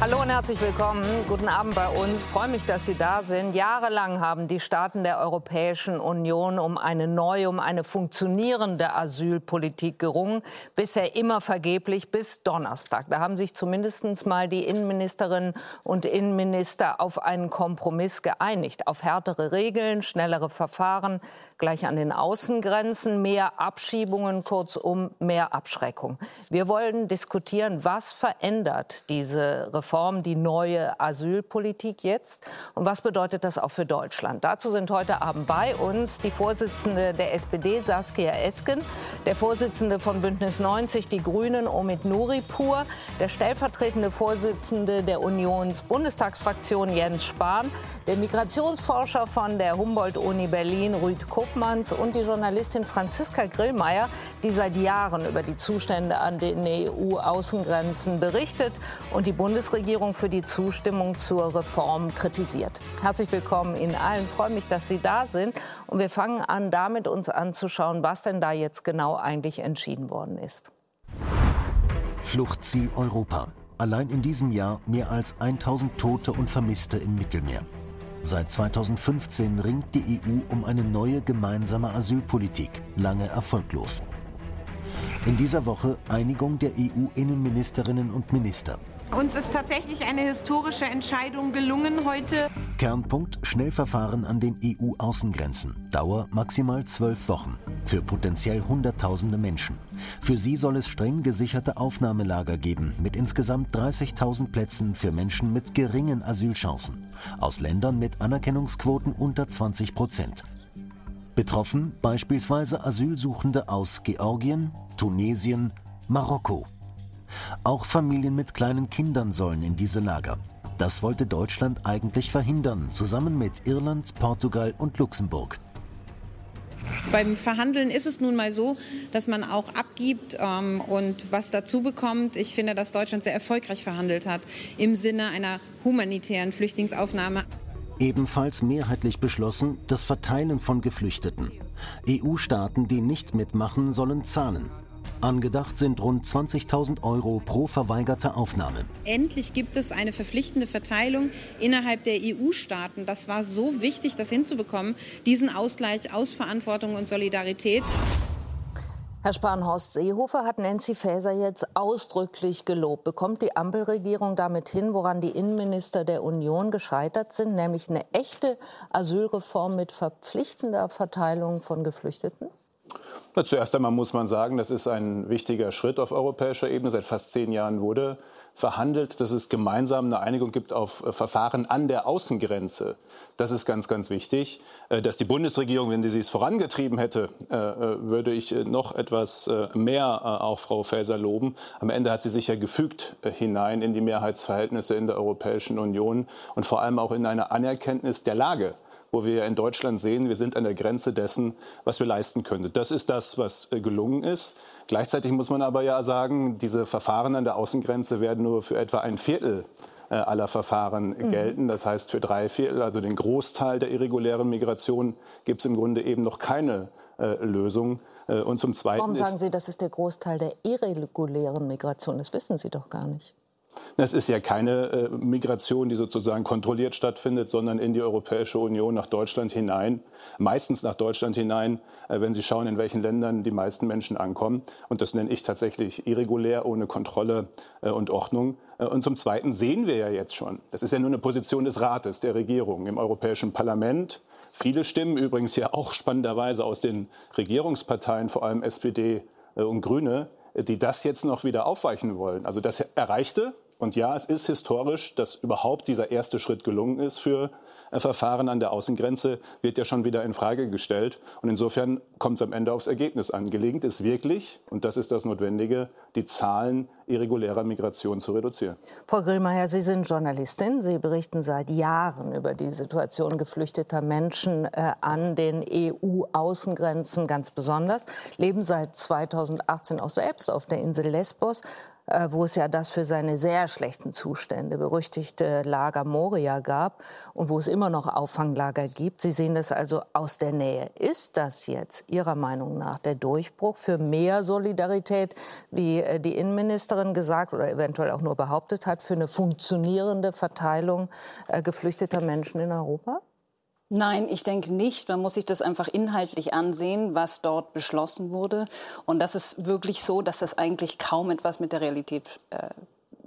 Hallo und herzlich willkommen. Guten Abend bei uns. Ich freue mich, dass Sie da sind. Jahrelang haben die Staaten der Europäischen Union um eine neue, um eine funktionierende Asylpolitik gerungen. Bisher immer vergeblich bis Donnerstag. Da haben sich zumindest mal die Innenministerinnen und Innenminister auf einen Kompromiss geeinigt. Auf härtere Regeln, schnellere Verfahren, gleich an den Außengrenzen, mehr Abschiebungen, kurzum mehr Abschreckung. Wir wollen diskutieren, was verändert diese Reform, die neue Asylpolitik jetzt und was bedeutet das auch für Deutschland. Dazu sind heute Abend bei uns die Vorsitzende der SPD, Saskia Esken, der Vorsitzende von Bündnis 90, die Grünen, Omid Nuripur, der stellvertretende Vorsitzende der Unionsbundestagsfraktion, Jens Spahn, der Migrationsforscher von der Humboldt-Uni Berlin, Rüd Kupp, Hofmanns und die Journalistin Franziska Grillmeier, die seit Jahren über die Zustände an den EU-Außengrenzen berichtet und die Bundesregierung für die Zustimmung zur Reform kritisiert. Herzlich willkommen Ihnen allen. Ich freue mich, dass Sie da sind. Und wir fangen an, damit uns anzuschauen, was denn da jetzt genau eigentlich entschieden worden ist. Fluchtziel Europa. Allein in diesem Jahr mehr als 1000 Tote und Vermisste im Mittelmeer. Seit 2015 ringt die EU um eine neue gemeinsame Asylpolitik, lange erfolglos. In dieser Woche Einigung der EU-Innenministerinnen und Minister. Uns ist tatsächlich eine historische Entscheidung gelungen heute. Kernpunkt Schnellverfahren an den EU-Außengrenzen. Dauer maximal zwölf Wochen. Für potenziell Hunderttausende Menschen. Für sie soll es streng gesicherte Aufnahmelager geben mit insgesamt 30.000 Plätzen für Menschen mit geringen Asylchancen. Aus Ländern mit Anerkennungsquoten unter 20 Prozent. Betroffen beispielsweise Asylsuchende aus Georgien, Tunesien, Marokko. Auch Familien mit kleinen Kindern sollen in diese Lager. Das wollte Deutschland eigentlich verhindern, zusammen mit Irland, Portugal und Luxemburg. Beim Verhandeln ist es nun mal so, dass man auch abgibt ähm, und was dazu bekommt. Ich finde, dass Deutschland sehr erfolgreich verhandelt hat im Sinne einer humanitären Flüchtlingsaufnahme. Ebenfalls mehrheitlich beschlossen das Verteilen von Geflüchteten. EU-Staaten, die nicht mitmachen, sollen zahlen. Angedacht sind rund 20.000 Euro pro verweigerte Aufnahme. Endlich gibt es eine verpflichtende Verteilung innerhalb der EU-Staaten. Das war so wichtig, das hinzubekommen, diesen Ausgleich aus Verantwortung und Solidarität. Herr Spahn-Horst Seehofer hat Nancy Faeser jetzt ausdrücklich gelobt. Bekommt die Ampelregierung damit hin, woran die Innenminister der Union gescheitert sind, nämlich eine echte Asylreform mit verpflichtender Verteilung von Geflüchteten? Na, zuerst einmal muss man sagen, das ist ein wichtiger Schritt auf europäischer Ebene. Seit fast zehn Jahren wurde verhandelt, dass es gemeinsam eine Einigung gibt auf äh, Verfahren an der Außengrenze. Das ist ganz, ganz wichtig. Äh, dass die Bundesregierung, wenn sie es vorangetrieben hätte, äh, würde ich noch etwas mehr auch Frau Faeser loben. Am Ende hat sie sich ja gefügt hinein in die Mehrheitsverhältnisse in der Europäischen Union und vor allem auch in eine Anerkenntnis der Lage wo wir in Deutschland sehen, wir sind an der Grenze dessen, was wir leisten können. Das ist das, was äh, gelungen ist. Gleichzeitig muss man aber ja sagen, diese Verfahren an der Außengrenze werden nur für etwa ein Viertel äh, aller Verfahren mhm. gelten. Das heißt, für drei Viertel, also den Großteil der irregulären Migration, gibt es im Grunde eben noch keine äh, Lösung. Äh, und zum Zweiten Warum sagen Sie, das ist der Großteil der irregulären Migration? Das wissen Sie doch gar nicht. Das ist ja keine äh, Migration, die sozusagen kontrolliert stattfindet, sondern in die Europäische Union nach Deutschland hinein. Meistens nach Deutschland hinein, äh, wenn Sie schauen, in welchen Ländern die meisten Menschen ankommen. Und das nenne ich tatsächlich irregulär, ohne Kontrolle äh, und Ordnung. Und zum Zweiten sehen wir ja jetzt schon, das ist ja nur eine Position des Rates, der Regierung im Europäischen Parlament. Viele Stimmen übrigens ja auch spannenderweise aus den Regierungsparteien, vor allem SPD und Grüne, die das jetzt noch wieder aufweichen wollen. Also das Erreichte, und ja, es ist historisch, dass überhaupt dieser erste Schritt gelungen ist für Verfahren an der Außengrenze wird ja schon wieder in Frage gestellt. Und insofern kommt es am Ende aufs Ergebnis an. Gelingt es wirklich, und das ist das Notwendige, die Zahlen irregulärer Migration zu reduzieren. Frau Grillmeier, Sie sind Journalistin. Sie berichten seit Jahren über die Situation geflüchteter Menschen äh, an den EU-Außengrenzen ganz besonders, leben seit 2018 auch selbst auf der Insel Lesbos. Äh, wo es ja das für seine sehr schlechten Zustände berüchtigte Lager Moria gab und wo es immer noch Auffanglager gibt. Sie sehen das also aus der Nähe. Ist das jetzt Ihrer Meinung nach der Durchbruch für mehr Solidarität, wie äh, die Innenministerin gesagt oder eventuell auch nur behauptet hat, für eine funktionierende Verteilung äh, geflüchteter Menschen in Europa? Nein, ich denke nicht. Man muss sich das einfach inhaltlich ansehen, was dort beschlossen wurde. Und das ist wirklich so, dass das eigentlich kaum etwas mit der Realität äh,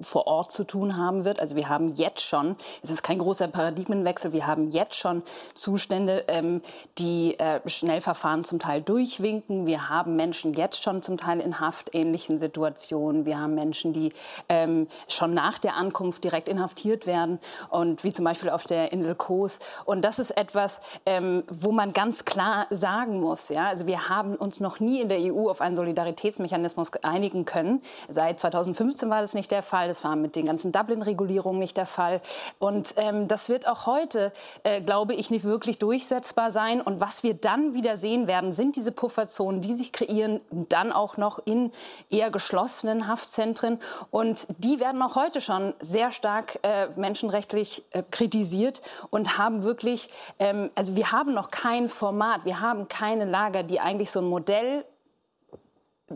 vor Ort zu tun haben wird. Also wir haben jetzt schon, es ist kein großer Paradigmenwechsel, wir haben jetzt schon Zustände, ähm, die äh, Schnellverfahren zum Teil durchwinken. Wir haben Menschen jetzt schon zum Teil in haftähnlichen Situationen. Wir haben Menschen, die ähm, schon nach der Ankunft direkt inhaftiert werden und wie zum Beispiel auf der Insel Kos. Und das ist etwas, ähm, wo man ganz klar sagen muss, ja, also wir haben uns noch nie in der EU auf einen Solidaritätsmechanismus einigen können. Seit 2015 war das nicht der Fall. Das war mit den ganzen Dublin-Regulierungen nicht der Fall. Und ähm, das wird auch heute, äh, glaube ich, nicht wirklich durchsetzbar sein. Und was wir dann wieder sehen werden, sind diese Pufferzonen, die sich kreieren, dann auch noch in eher geschlossenen Haftzentren. Und die werden auch heute schon sehr stark äh, menschenrechtlich äh, kritisiert und haben wirklich, ähm, also wir haben noch kein Format, wir haben keine Lager, die eigentlich so ein Modell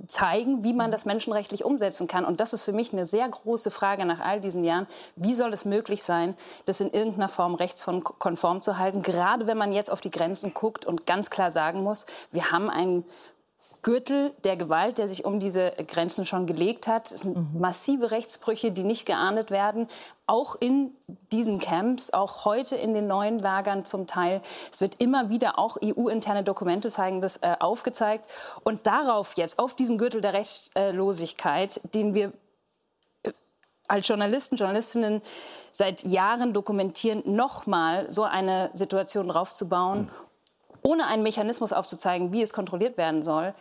zeigen, wie man das menschenrechtlich umsetzen kann. Und das ist für mich eine sehr große Frage nach all diesen Jahren. Wie soll es möglich sein, das in irgendeiner Form rechtskonform zu halten, gerade wenn man jetzt auf die Grenzen guckt und ganz klar sagen muss, wir haben einen Gürtel der Gewalt, der sich um diese Grenzen schon gelegt hat. Mhm. Massive Rechtsbrüche, die nicht geahndet werden. Auch in diesen Camps, auch heute in den neuen Lagern zum Teil. Es wird immer wieder auch EU-interne Dokumente zeigen das äh, aufgezeigt. Und darauf jetzt, auf diesen Gürtel der Rechtlosigkeit, den wir äh, als Journalisten, Journalistinnen seit Jahren dokumentieren, nochmal so eine Situation draufzubauen, mhm ohne einen Mechanismus aufzuzeigen, wie es kontrolliert werden soll,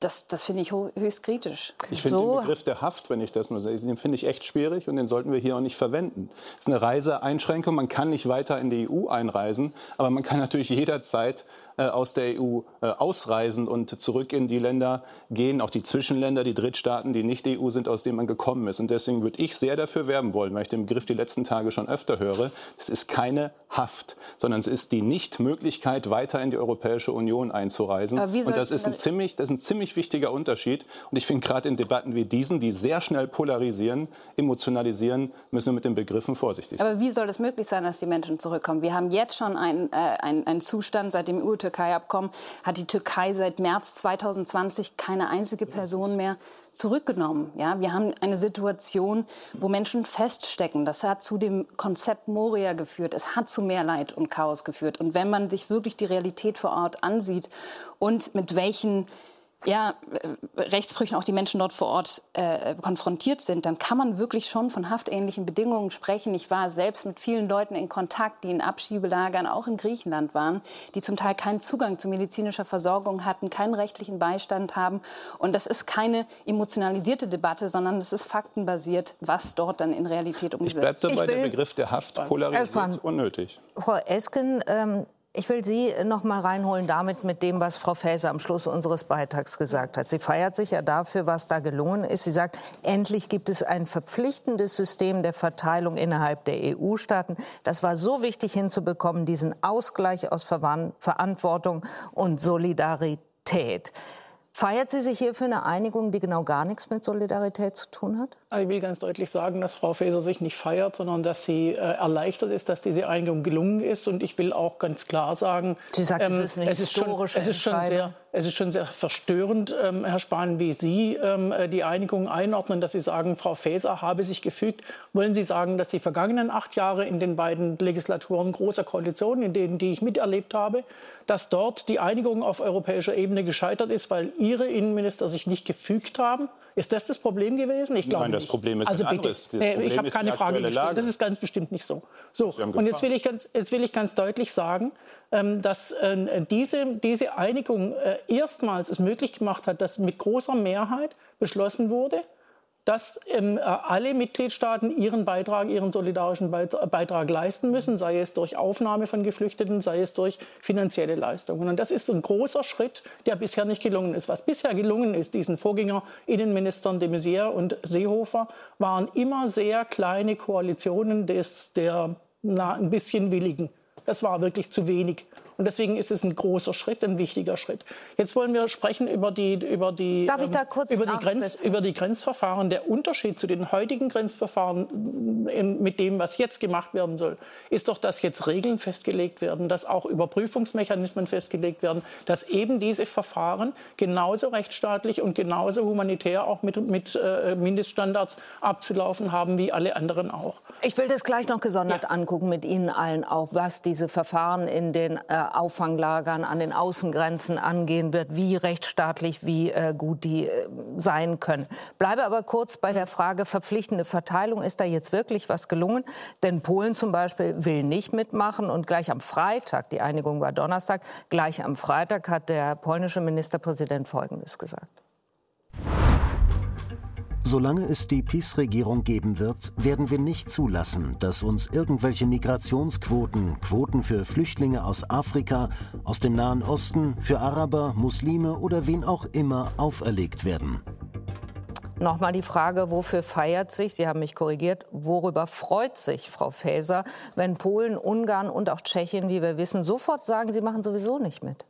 das, das finde ich höchst kritisch. Ich finde so. den Begriff der Haft, wenn ich das nur sage, den finde ich echt schwierig und den sollten wir hier auch nicht verwenden. Es ist eine Reiseeinschränkung, man kann nicht weiter in die EU einreisen, aber man kann natürlich jederzeit aus der EU äh, ausreisen und zurück in die Länder gehen, auch die Zwischenländer, die Drittstaaten, die nicht EU sind, aus denen man gekommen ist. Und deswegen würde ich sehr dafür werben wollen, weil ich den Begriff die letzten Tage schon öfter höre, es ist keine Haft, sondern es ist die Nichtmöglichkeit, weiter in die Europäische Union einzureisen. Und das ist, ein ziemlich, das ist ein ziemlich wichtiger Unterschied. Und ich finde gerade in Debatten wie diesen, die sehr schnell polarisieren, emotionalisieren, müssen wir mit den Begriffen vorsichtig sein. Aber wie soll es möglich sein, dass die Menschen zurückkommen? Wir haben jetzt schon einen, äh, einen, einen Zustand seit dem EU Türkei-Abkommen hat die Türkei seit März 2020 keine einzige Person mehr zurückgenommen. Ja, wir haben eine Situation, wo Menschen feststecken. Das hat zu dem Konzept Moria geführt. Es hat zu mehr Leid und Chaos geführt. Und wenn man sich wirklich die Realität vor Ort ansieht und mit welchen ja, äh, Rechtsbrüchen auch die Menschen dort vor Ort äh, konfrontiert sind, dann kann man wirklich schon von haftähnlichen Bedingungen sprechen. Ich war selbst mit vielen Leuten in Kontakt, die in Abschiebelagern auch in Griechenland waren, die zum Teil keinen Zugang zu medizinischer Versorgung hatten, keinen rechtlichen Beistand haben. Und das ist keine emotionalisierte Debatte, sondern es ist faktenbasiert, was dort dann in Realität umgesetzt wird. Ich bleibe dabei, der Begriff der Haft polarisiert unnötig. Frau Esken, ähm, ich will Sie noch mal reinholen damit mit dem, was Frau Faeser am Schluss unseres Beitrags gesagt hat. Sie feiert sich ja dafür, was da gelungen ist. Sie sagt, endlich gibt es ein verpflichtendes System der Verteilung innerhalb der EU-Staaten. Das war so wichtig hinzubekommen, diesen Ausgleich aus Verantwortung und Solidarität. Feiert sie sich hier für eine Einigung, die genau gar nichts mit Solidarität zu tun hat? Ich will ganz deutlich sagen, dass Frau Faeser sich nicht feiert, sondern dass sie äh, erleichtert ist, dass diese Einigung gelungen ist. Und ich will auch ganz klar sagen, sie sagt, ähm, es ist eine es historische ist schon, es ist schon sehr, es ist schon sehr verstörend, ähm, Herr Spahn, wie Sie ähm, äh, die Einigung einordnen, dass Sie sagen, Frau Faeser habe sich gefügt. Wollen Sie sagen, dass die vergangenen acht Jahre in den beiden Legislaturen großer Koalitionen, in denen die ich miterlebt habe, dass dort die Einigung auf europäischer Ebene gescheitert ist, weil Ihre Innenminister sich nicht gefügt haben? Ist das das Problem gewesen? Ich glaube Nein, das Problem ist also ein anderes. Das nee, ich habe keine Frage gestellt. Lage. Das ist ganz bestimmt nicht so. So, und jetzt will, ich ganz, jetzt will ich ganz deutlich sagen, ähm, dass äh, diese, diese Einigung äh, erstmals es möglich gemacht hat, dass mit großer Mehrheit beschlossen wurde, dass ähm, alle Mitgliedstaaten ihren Beitrag, ihren solidarischen Beitrag leisten müssen, sei es durch Aufnahme von Geflüchteten, sei es durch finanzielle Leistungen. Und das ist ein großer Schritt, der bisher nicht gelungen ist. Was bisher gelungen ist, diesen Vorgänger Innenministern de Maizière und Seehofer, waren immer sehr kleine Koalitionen des, der na, ein bisschen Willigen. Das war wirklich zu wenig. Und deswegen ist es ein großer Schritt, ein wichtiger Schritt. Jetzt wollen wir sprechen über die, über die, Darf ich da ähm, kurz über die, Grenz, über die Grenzverfahren. Der Unterschied zu den heutigen Grenzverfahren mit dem, was jetzt gemacht werden soll, ist doch, dass jetzt Regeln festgelegt werden, dass auch Überprüfungsmechanismen festgelegt werden, dass eben diese Verfahren genauso rechtsstaatlich und genauso humanitär auch mit, mit äh, Mindeststandards abzulaufen haben wie alle anderen auch. Ich will das gleich noch gesondert ja. angucken mit Ihnen allen auch, was diese Verfahren in den äh, Auffanglagern an den Außengrenzen angehen wird, wie rechtsstaatlich, wie äh, gut die äh, sein können. Bleibe aber kurz bei der Frage verpflichtende Verteilung. Ist da jetzt wirklich was gelungen? Denn Polen zum Beispiel will nicht mitmachen und gleich am Freitag, die Einigung war Donnerstag, gleich am Freitag hat der polnische Ministerpräsident Folgendes gesagt. Solange es die PiS-Regierung geben wird, werden wir nicht zulassen, dass uns irgendwelche Migrationsquoten, Quoten für Flüchtlinge aus Afrika, aus dem Nahen Osten, für Araber, Muslime oder wen auch immer auferlegt werden. Nochmal die Frage, wofür feiert sich, Sie haben mich korrigiert, worüber freut sich Frau Faeser, wenn Polen, Ungarn und auch Tschechien, wie wir wissen, sofort sagen, sie machen sowieso nicht mit?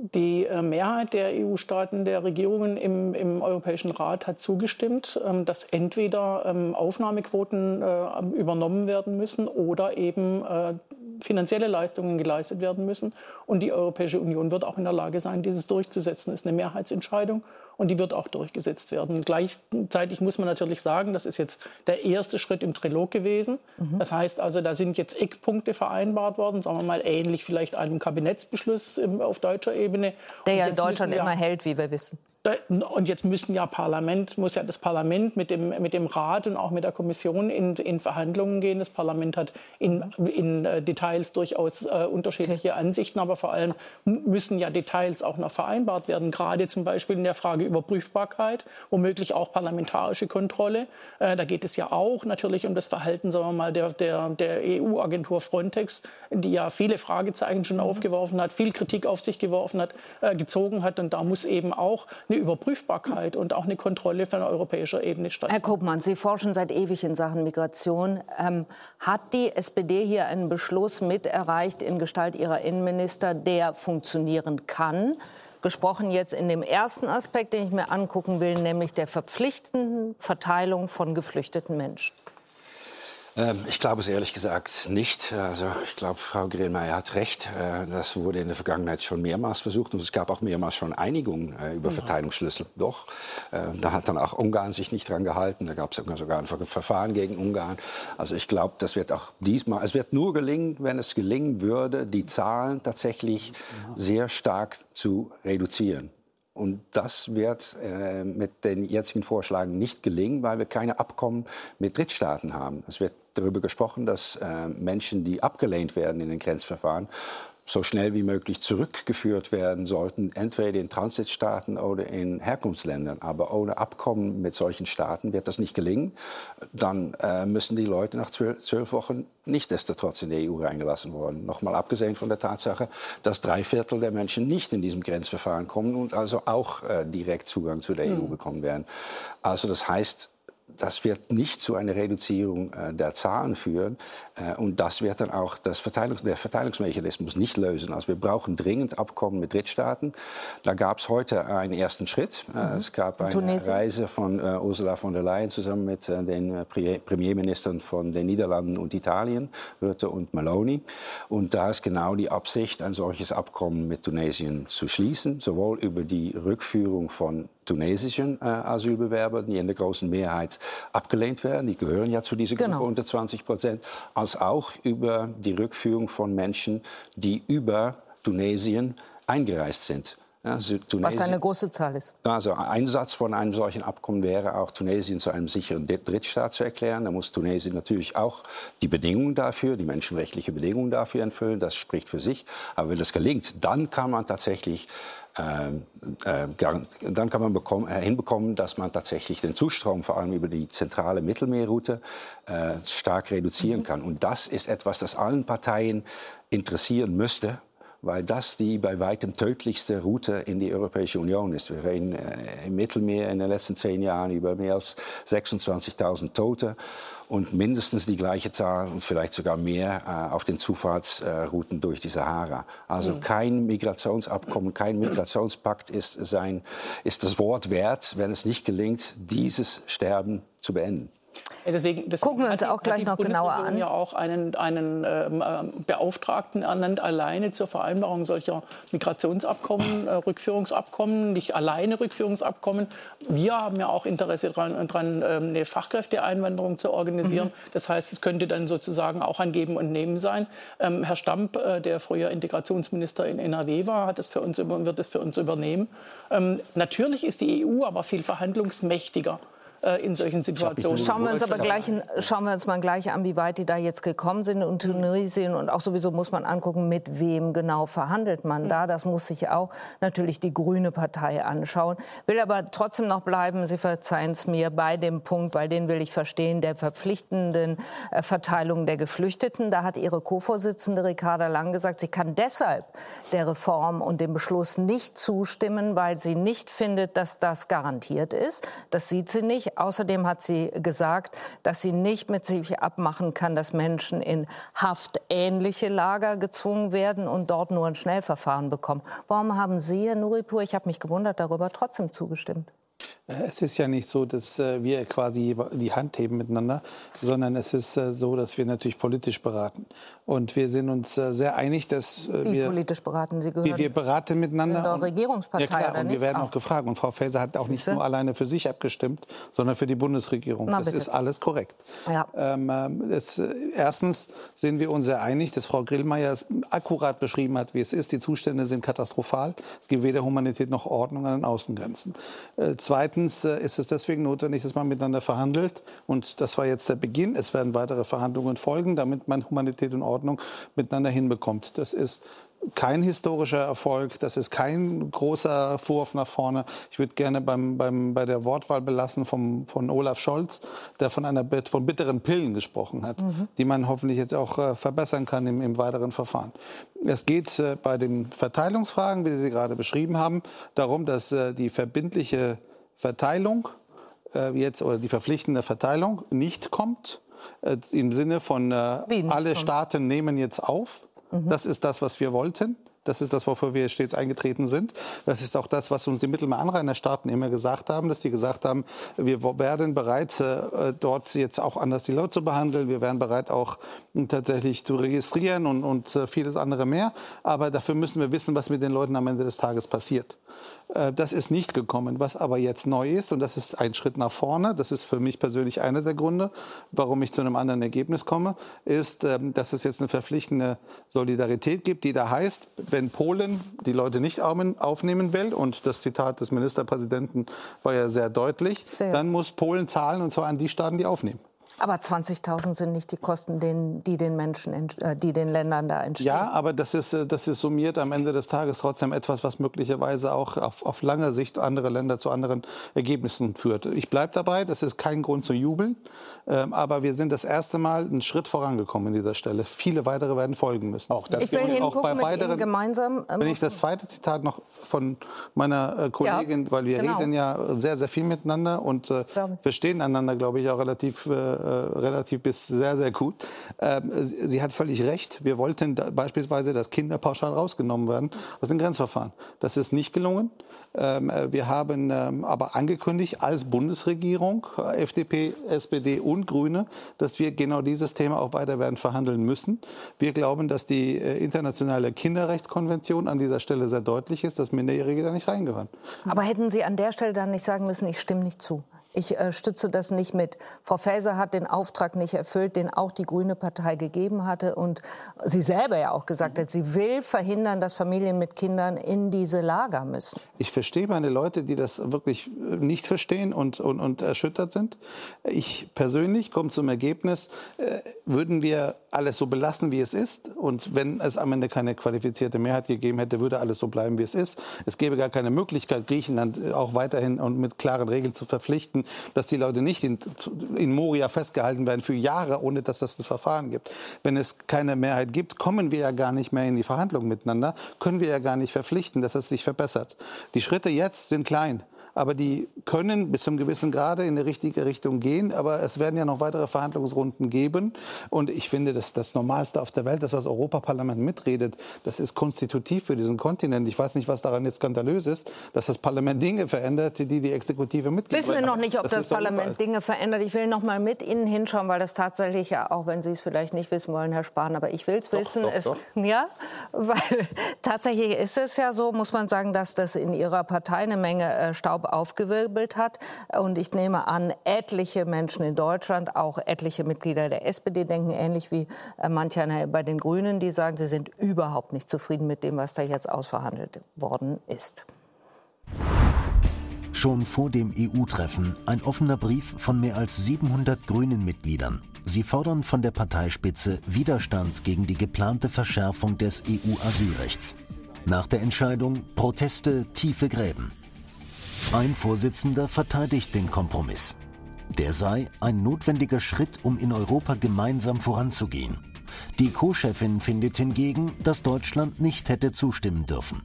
Die äh, Mehrheit der EU-Staaten, der Regierungen im, im, Europäischen Rat hat zugestimmt, ähm, dass entweder ähm, Aufnahmequoten äh, übernommen werden müssen oder eben äh, finanzielle Leistungen geleistet werden müssen. Und die Europäische Union wird auch in der Lage sein, dieses durchzusetzen. Das ist eine Mehrheitsentscheidung und die wird auch durchgesetzt werden. Gleichzeitig muss man natürlich sagen, das ist jetzt der erste Schritt im Trilog gewesen. Mhm. Das heißt also, da sind jetzt Eckpunkte vereinbart worden, sagen wir mal ähnlich vielleicht einem Kabinettsbeschluss auf deutscher Ebene. Der ja in Deutschland immer hält, wie wir wissen. Und jetzt müssen ja Parlament, muss ja das Parlament mit dem, mit dem Rat und auch mit der Kommission in, in Verhandlungen gehen. Das Parlament hat in, in äh, Details durchaus äh, unterschiedliche Ansichten, aber vor allem müssen ja Details auch noch vereinbart werden. Gerade zum Beispiel in der Frage Überprüfbarkeit, womöglich auch parlamentarische Kontrolle. Äh, da geht es ja auch natürlich um das Verhalten, sagen wir mal, der, der, der EU-Agentur Frontex, die ja viele Fragezeichen schon mhm. aufgeworfen hat, viel Kritik auf sich geworfen hat, äh, gezogen hat. Und da muss eben auch eine Überprüfbarkeit und auch eine Kontrolle von europäischer Ebene stattfindet. Herr Kopmann, Sie forschen seit ewig in Sachen Migration. Ähm, hat die SPD hier einen Beschluss mit erreicht in Gestalt ihrer Innenminister, der funktionieren kann? Gesprochen jetzt in dem ersten Aspekt, den ich mir angucken will, nämlich der verpflichtenden Verteilung von geflüchteten Menschen. Ähm, ich glaube es ehrlich gesagt nicht. Also ich glaube, Frau Grillmeier hat recht. Äh, das wurde in der Vergangenheit schon mehrmals versucht und es gab auch mehrmals schon Einigungen äh, über Verteilungsschlüssel. Doch, äh, da hat dann auch Ungarn sich nicht dran gehalten. Da gab es sogar ein Verfahren gegen Ungarn. Also ich glaube, das wird auch diesmal, es wird nur gelingen, wenn es gelingen würde, die Zahlen tatsächlich sehr stark zu reduzieren. Und das wird äh, mit den jetzigen Vorschlägen nicht gelingen, weil wir keine Abkommen mit Drittstaaten haben. Es wird darüber gesprochen, dass äh, Menschen, die abgelehnt werden in den Grenzverfahren, so schnell wie möglich zurückgeführt werden sollten, entweder in Transitstaaten oder in Herkunftsländern. Aber ohne Abkommen mit solchen Staaten wird das nicht gelingen. Dann äh, müssen die Leute nach zwölf, zwölf Wochen nicht destotrotz in die EU reingelassen worden. Nochmal abgesehen von der Tatsache, dass drei Viertel der Menschen nicht in diesem Grenzverfahren kommen und also auch äh, direkt Zugang zu der mhm. EU bekommen werden. Also das heißt, das wird nicht zu einer Reduzierung äh, der Zahlen führen. Äh, und das wird dann auch das Verteilungs der Verteilungsmechanismus nicht lösen. Also wir brauchen dringend Abkommen mit Drittstaaten. Da gab es heute einen ersten Schritt. Äh, mhm. Es gab eine Tunesien. Reise von äh, Ursula von der Leyen zusammen mit äh, den äh, Premierministern von den Niederlanden und Italien, Rutte und Meloni. Und da ist genau die Absicht, ein solches Abkommen mit Tunesien zu schließen, sowohl über die Rückführung von tunesischen äh, Asylbewerbern, die in der großen Mehrheit abgelehnt werden. Die gehören ja zu dieser Gruppe genau. unter 20 Prozent. Als auch über die Rückführung von Menschen, die über Tunesien eingereist sind. Ja, also Was eine große Zahl ist. Also ein Satz von einem solchen Abkommen wäre auch, Tunesien zu einem sicheren Drittstaat zu erklären. Da muss Tunesien natürlich auch die Bedingungen dafür, die menschenrechtliche Bedingungen dafür erfüllen. Das spricht für sich. Aber wenn das gelingt, dann kann man tatsächlich dann kann man bekommen, äh, hinbekommen, dass man tatsächlich den Zustrom vor allem über die zentrale Mittelmeerroute äh, stark reduzieren mhm. kann. Und das ist etwas, das allen Parteien interessieren müsste weil das die bei weitem tödlichste Route in die Europäische Union ist. Wir reden äh, im Mittelmeer in den letzten zehn Jahren über mehr als 26.000 Tote und mindestens die gleiche Zahl und vielleicht sogar mehr äh, auf den Zufahrtsrouten durch die Sahara. Also mhm. kein Migrationsabkommen, kein Migrationspakt ist, sein, ist das Wort wert, wenn es nicht gelingt, dieses Sterben zu beenden. Deswegen, deswegen Gucken wir uns auch gleich noch genauer an. ja auch einen, einen ähm, äh, Beauftragten ernannt, alleine zur Vereinbarung solcher Migrationsabkommen, äh, Rückführungsabkommen, nicht alleine Rückführungsabkommen. Wir haben ja auch Interesse daran, ähm, eine Fachkräfteeinwanderung zu organisieren. Mhm. Das heißt, es könnte dann sozusagen auch ein Geben und Nehmen sein. Ähm, Herr Stamp, äh, der früher Integrationsminister in NRW war, hat das für uns, wird es für uns übernehmen. Ähm, natürlich ist die EU aber viel verhandlungsmächtiger in solchen Situationen. Schauen wir uns aber gleich, schauen wir uns mal gleich an, wie weit die da jetzt gekommen sind und Tunesien und auch sowieso muss man angucken, mit wem genau verhandelt man da. Das muss sich auch natürlich die Grüne Partei anschauen. Will aber trotzdem noch bleiben, Sie verzeihen es mir, bei dem Punkt, weil den will ich verstehen, der verpflichtenden äh, Verteilung der Geflüchteten. Da hat Ihre Co-Vorsitzende Ricarda Lang gesagt, sie kann deshalb der Reform und dem Beschluss nicht zustimmen, weil sie nicht findet, dass das garantiert ist. Das sieht sie nicht. Außerdem hat sie gesagt, dass sie nicht mit sich abmachen kann, dass Menschen in haftähnliche Lager gezwungen werden und dort nur ein Schnellverfahren bekommen. Warum haben Sie, Herr Nuripur, ich habe mich gewundert darüber, trotzdem zugestimmt? Es ist ja nicht so, dass äh, wir quasi die Hand heben miteinander, sondern es ist äh, so, dass wir natürlich politisch beraten. Und wir sind uns äh, sehr einig, dass Wie wir politisch beraten Sie gehören? Wir, wir beraten miteinander. Sind doch Regierungspartei ja klar, oder und nicht? wir werden auch gefragt. Und Frau Faeser hat auch nicht nur alleine für sich abgestimmt, sondern für die Bundesregierung. Na, das bitte. ist alles korrekt. Ja. Ähm, das, erstens sind wir uns sehr einig, dass Frau Grillmeier akkurat beschrieben hat, wie es ist. Die Zustände sind katastrophal. Es gibt weder Humanität noch Ordnung an den Außengrenzen. Äh, Zweitens äh, ist es deswegen notwendig, dass man miteinander verhandelt. Und das war jetzt der Beginn. Es werden weitere Verhandlungen folgen, damit man Humanität und Ordnung miteinander hinbekommt. Das ist kein historischer Erfolg, das ist kein großer Vorwurf nach vorne. Ich würde gerne beim, beim, bei der Wortwahl belassen vom, von Olaf Scholz, der von, einer, von bitteren Pillen gesprochen hat, mhm. die man hoffentlich jetzt auch äh, verbessern kann im, im weiteren Verfahren. Es geht äh, bei den Verteilungsfragen, wie Sie gerade beschrieben haben, darum, dass äh, die verbindliche Verteilung äh, jetzt oder die verpflichtende Verteilung nicht kommt äh, im Sinne von äh, alle kommt? Staaten nehmen jetzt auf. Mhm. Das ist das, was wir wollten. Das ist das, wofür wir stets eingetreten sind. Das ist auch das, was uns die Mittelmeeranrainerstaaten immer gesagt haben, dass die gesagt haben, wir werden bereit, äh, dort jetzt auch anders die Leute zu behandeln. Wir wären bereit, auch tatsächlich zu registrieren und, und äh, vieles andere mehr. Aber dafür müssen wir wissen, was mit den Leuten am Ende des Tages passiert. Äh, das ist nicht gekommen. Was aber jetzt neu ist, und das ist ein Schritt nach vorne, das ist für mich persönlich einer der Gründe, warum ich zu einem anderen Ergebnis komme, ist, ähm, dass es jetzt eine verpflichtende Solidarität gibt, die da heißt, wenn Polen die Leute nicht aufnehmen will, und das Zitat des Ministerpräsidenten war ja sehr deutlich, sehr. dann muss Polen zahlen, und zwar an die Staaten, die aufnehmen. Aber 20.000 sind nicht die Kosten, die den Menschen, äh, die den Ländern da entstehen. Ja, aber das ist, äh, das ist summiert am Ende des Tages trotzdem etwas, was möglicherweise auch auf, auf lange Sicht andere Länder zu anderen Ergebnissen führt. Ich bleibe dabei, das ist kein Grund zu jubeln, ähm, aber wir sind das erste Mal einen Schritt vorangekommen an dieser Stelle. Viele weitere werden folgen müssen. Auch das ich will auch bei weiteren, gemeinsam. Ähm, wenn ich das zweite Zitat noch von meiner äh, Kollegin, ja, weil wir genau. reden ja sehr, sehr viel miteinander und äh, verstehen einander, glaube ich, auch relativ äh, äh, relativ bis sehr, sehr gut. Ähm, sie hat völlig recht. Wir wollten da beispielsweise, dass Kinder pauschal rausgenommen werden aus den Grenzverfahren. Das ist nicht gelungen. Ähm, äh, wir haben ähm, aber angekündigt als Bundesregierung, äh, FDP, SPD und Grüne, dass wir genau dieses Thema auch weiter werden verhandeln müssen. Wir glauben, dass die internationale Kinderrechtskonvention an dieser Stelle sehr deutlich ist, dass Minderjährige da nicht reingehören. Aber hätten Sie an der Stelle dann nicht sagen müssen, ich stimme nicht zu? Ich äh, stütze das nicht mit. Frau Faeser hat den Auftrag nicht erfüllt, den auch die Grüne Partei gegeben hatte und sie selber ja auch gesagt hat, sie will verhindern, dass Familien mit Kindern in diese Lager müssen. Ich verstehe meine Leute, die das wirklich äh, nicht verstehen und, und, und erschüttert sind. Ich persönlich komme zum Ergebnis, äh, würden wir alles so belassen, wie es ist. Und wenn es am Ende keine qualifizierte Mehrheit gegeben hätte, würde alles so bleiben, wie es ist. Es gäbe gar keine Möglichkeit, Griechenland äh, auch weiterhin und mit klaren Regeln zu verpflichten, dass die Leute nicht in, in Moria festgehalten werden für Jahre, ohne dass es ein Verfahren gibt. Wenn es keine Mehrheit gibt, kommen wir ja gar nicht mehr in die Verhandlungen miteinander, können wir ja gar nicht verpflichten, dass es sich verbessert. Die Schritte jetzt sind klein aber die können bis zum gewissen Grade in die richtige Richtung gehen. Aber es werden ja noch weitere Verhandlungsrunden geben. Und ich finde, das das Normalste auf der Welt, dass das Europaparlament mitredet. Das ist konstitutiv für diesen Kontinent. Ich weiß nicht, was daran jetzt skandalös ist, dass das Parlament Dinge verändert, die die Exekutive mitgibt. Wissen wir noch nicht, ob das, das Parlament Dinge verändert. Ich will noch mal mit Ihnen hinschauen, weil das tatsächlich ja, auch wenn Sie es vielleicht nicht wissen wollen, Herr Spahn, aber ich will es wissen. Doch, doch. Ja, weil tatsächlich ist es ja so, muss man sagen, dass das in Ihrer Partei eine Menge äh, Staub aufgewirbelt hat. Und ich nehme an, etliche Menschen in Deutschland, auch etliche Mitglieder der SPD, denken ähnlich wie äh, manche bei den Grünen, die sagen, sie sind überhaupt nicht zufrieden mit dem, was da jetzt ausverhandelt worden ist. Schon vor dem EU-Treffen ein offener Brief von mehr als 700 grünen Mitgliedern. Sie fordern von der Parteispitze Widerstand gegen die geplante Verschärfung des EU-Asylrechts. Nach der Entscheidung Proteste, tiefe Gräben. Ein Vorsitzender verteidigt den Kompromiss. Der sei ein notwendiger Schritt, um in Europa gemeinsam voranzugehen. Die Co-Chefin findet hingegen, dass Deutschland nicht hätte zustimmen dürfen.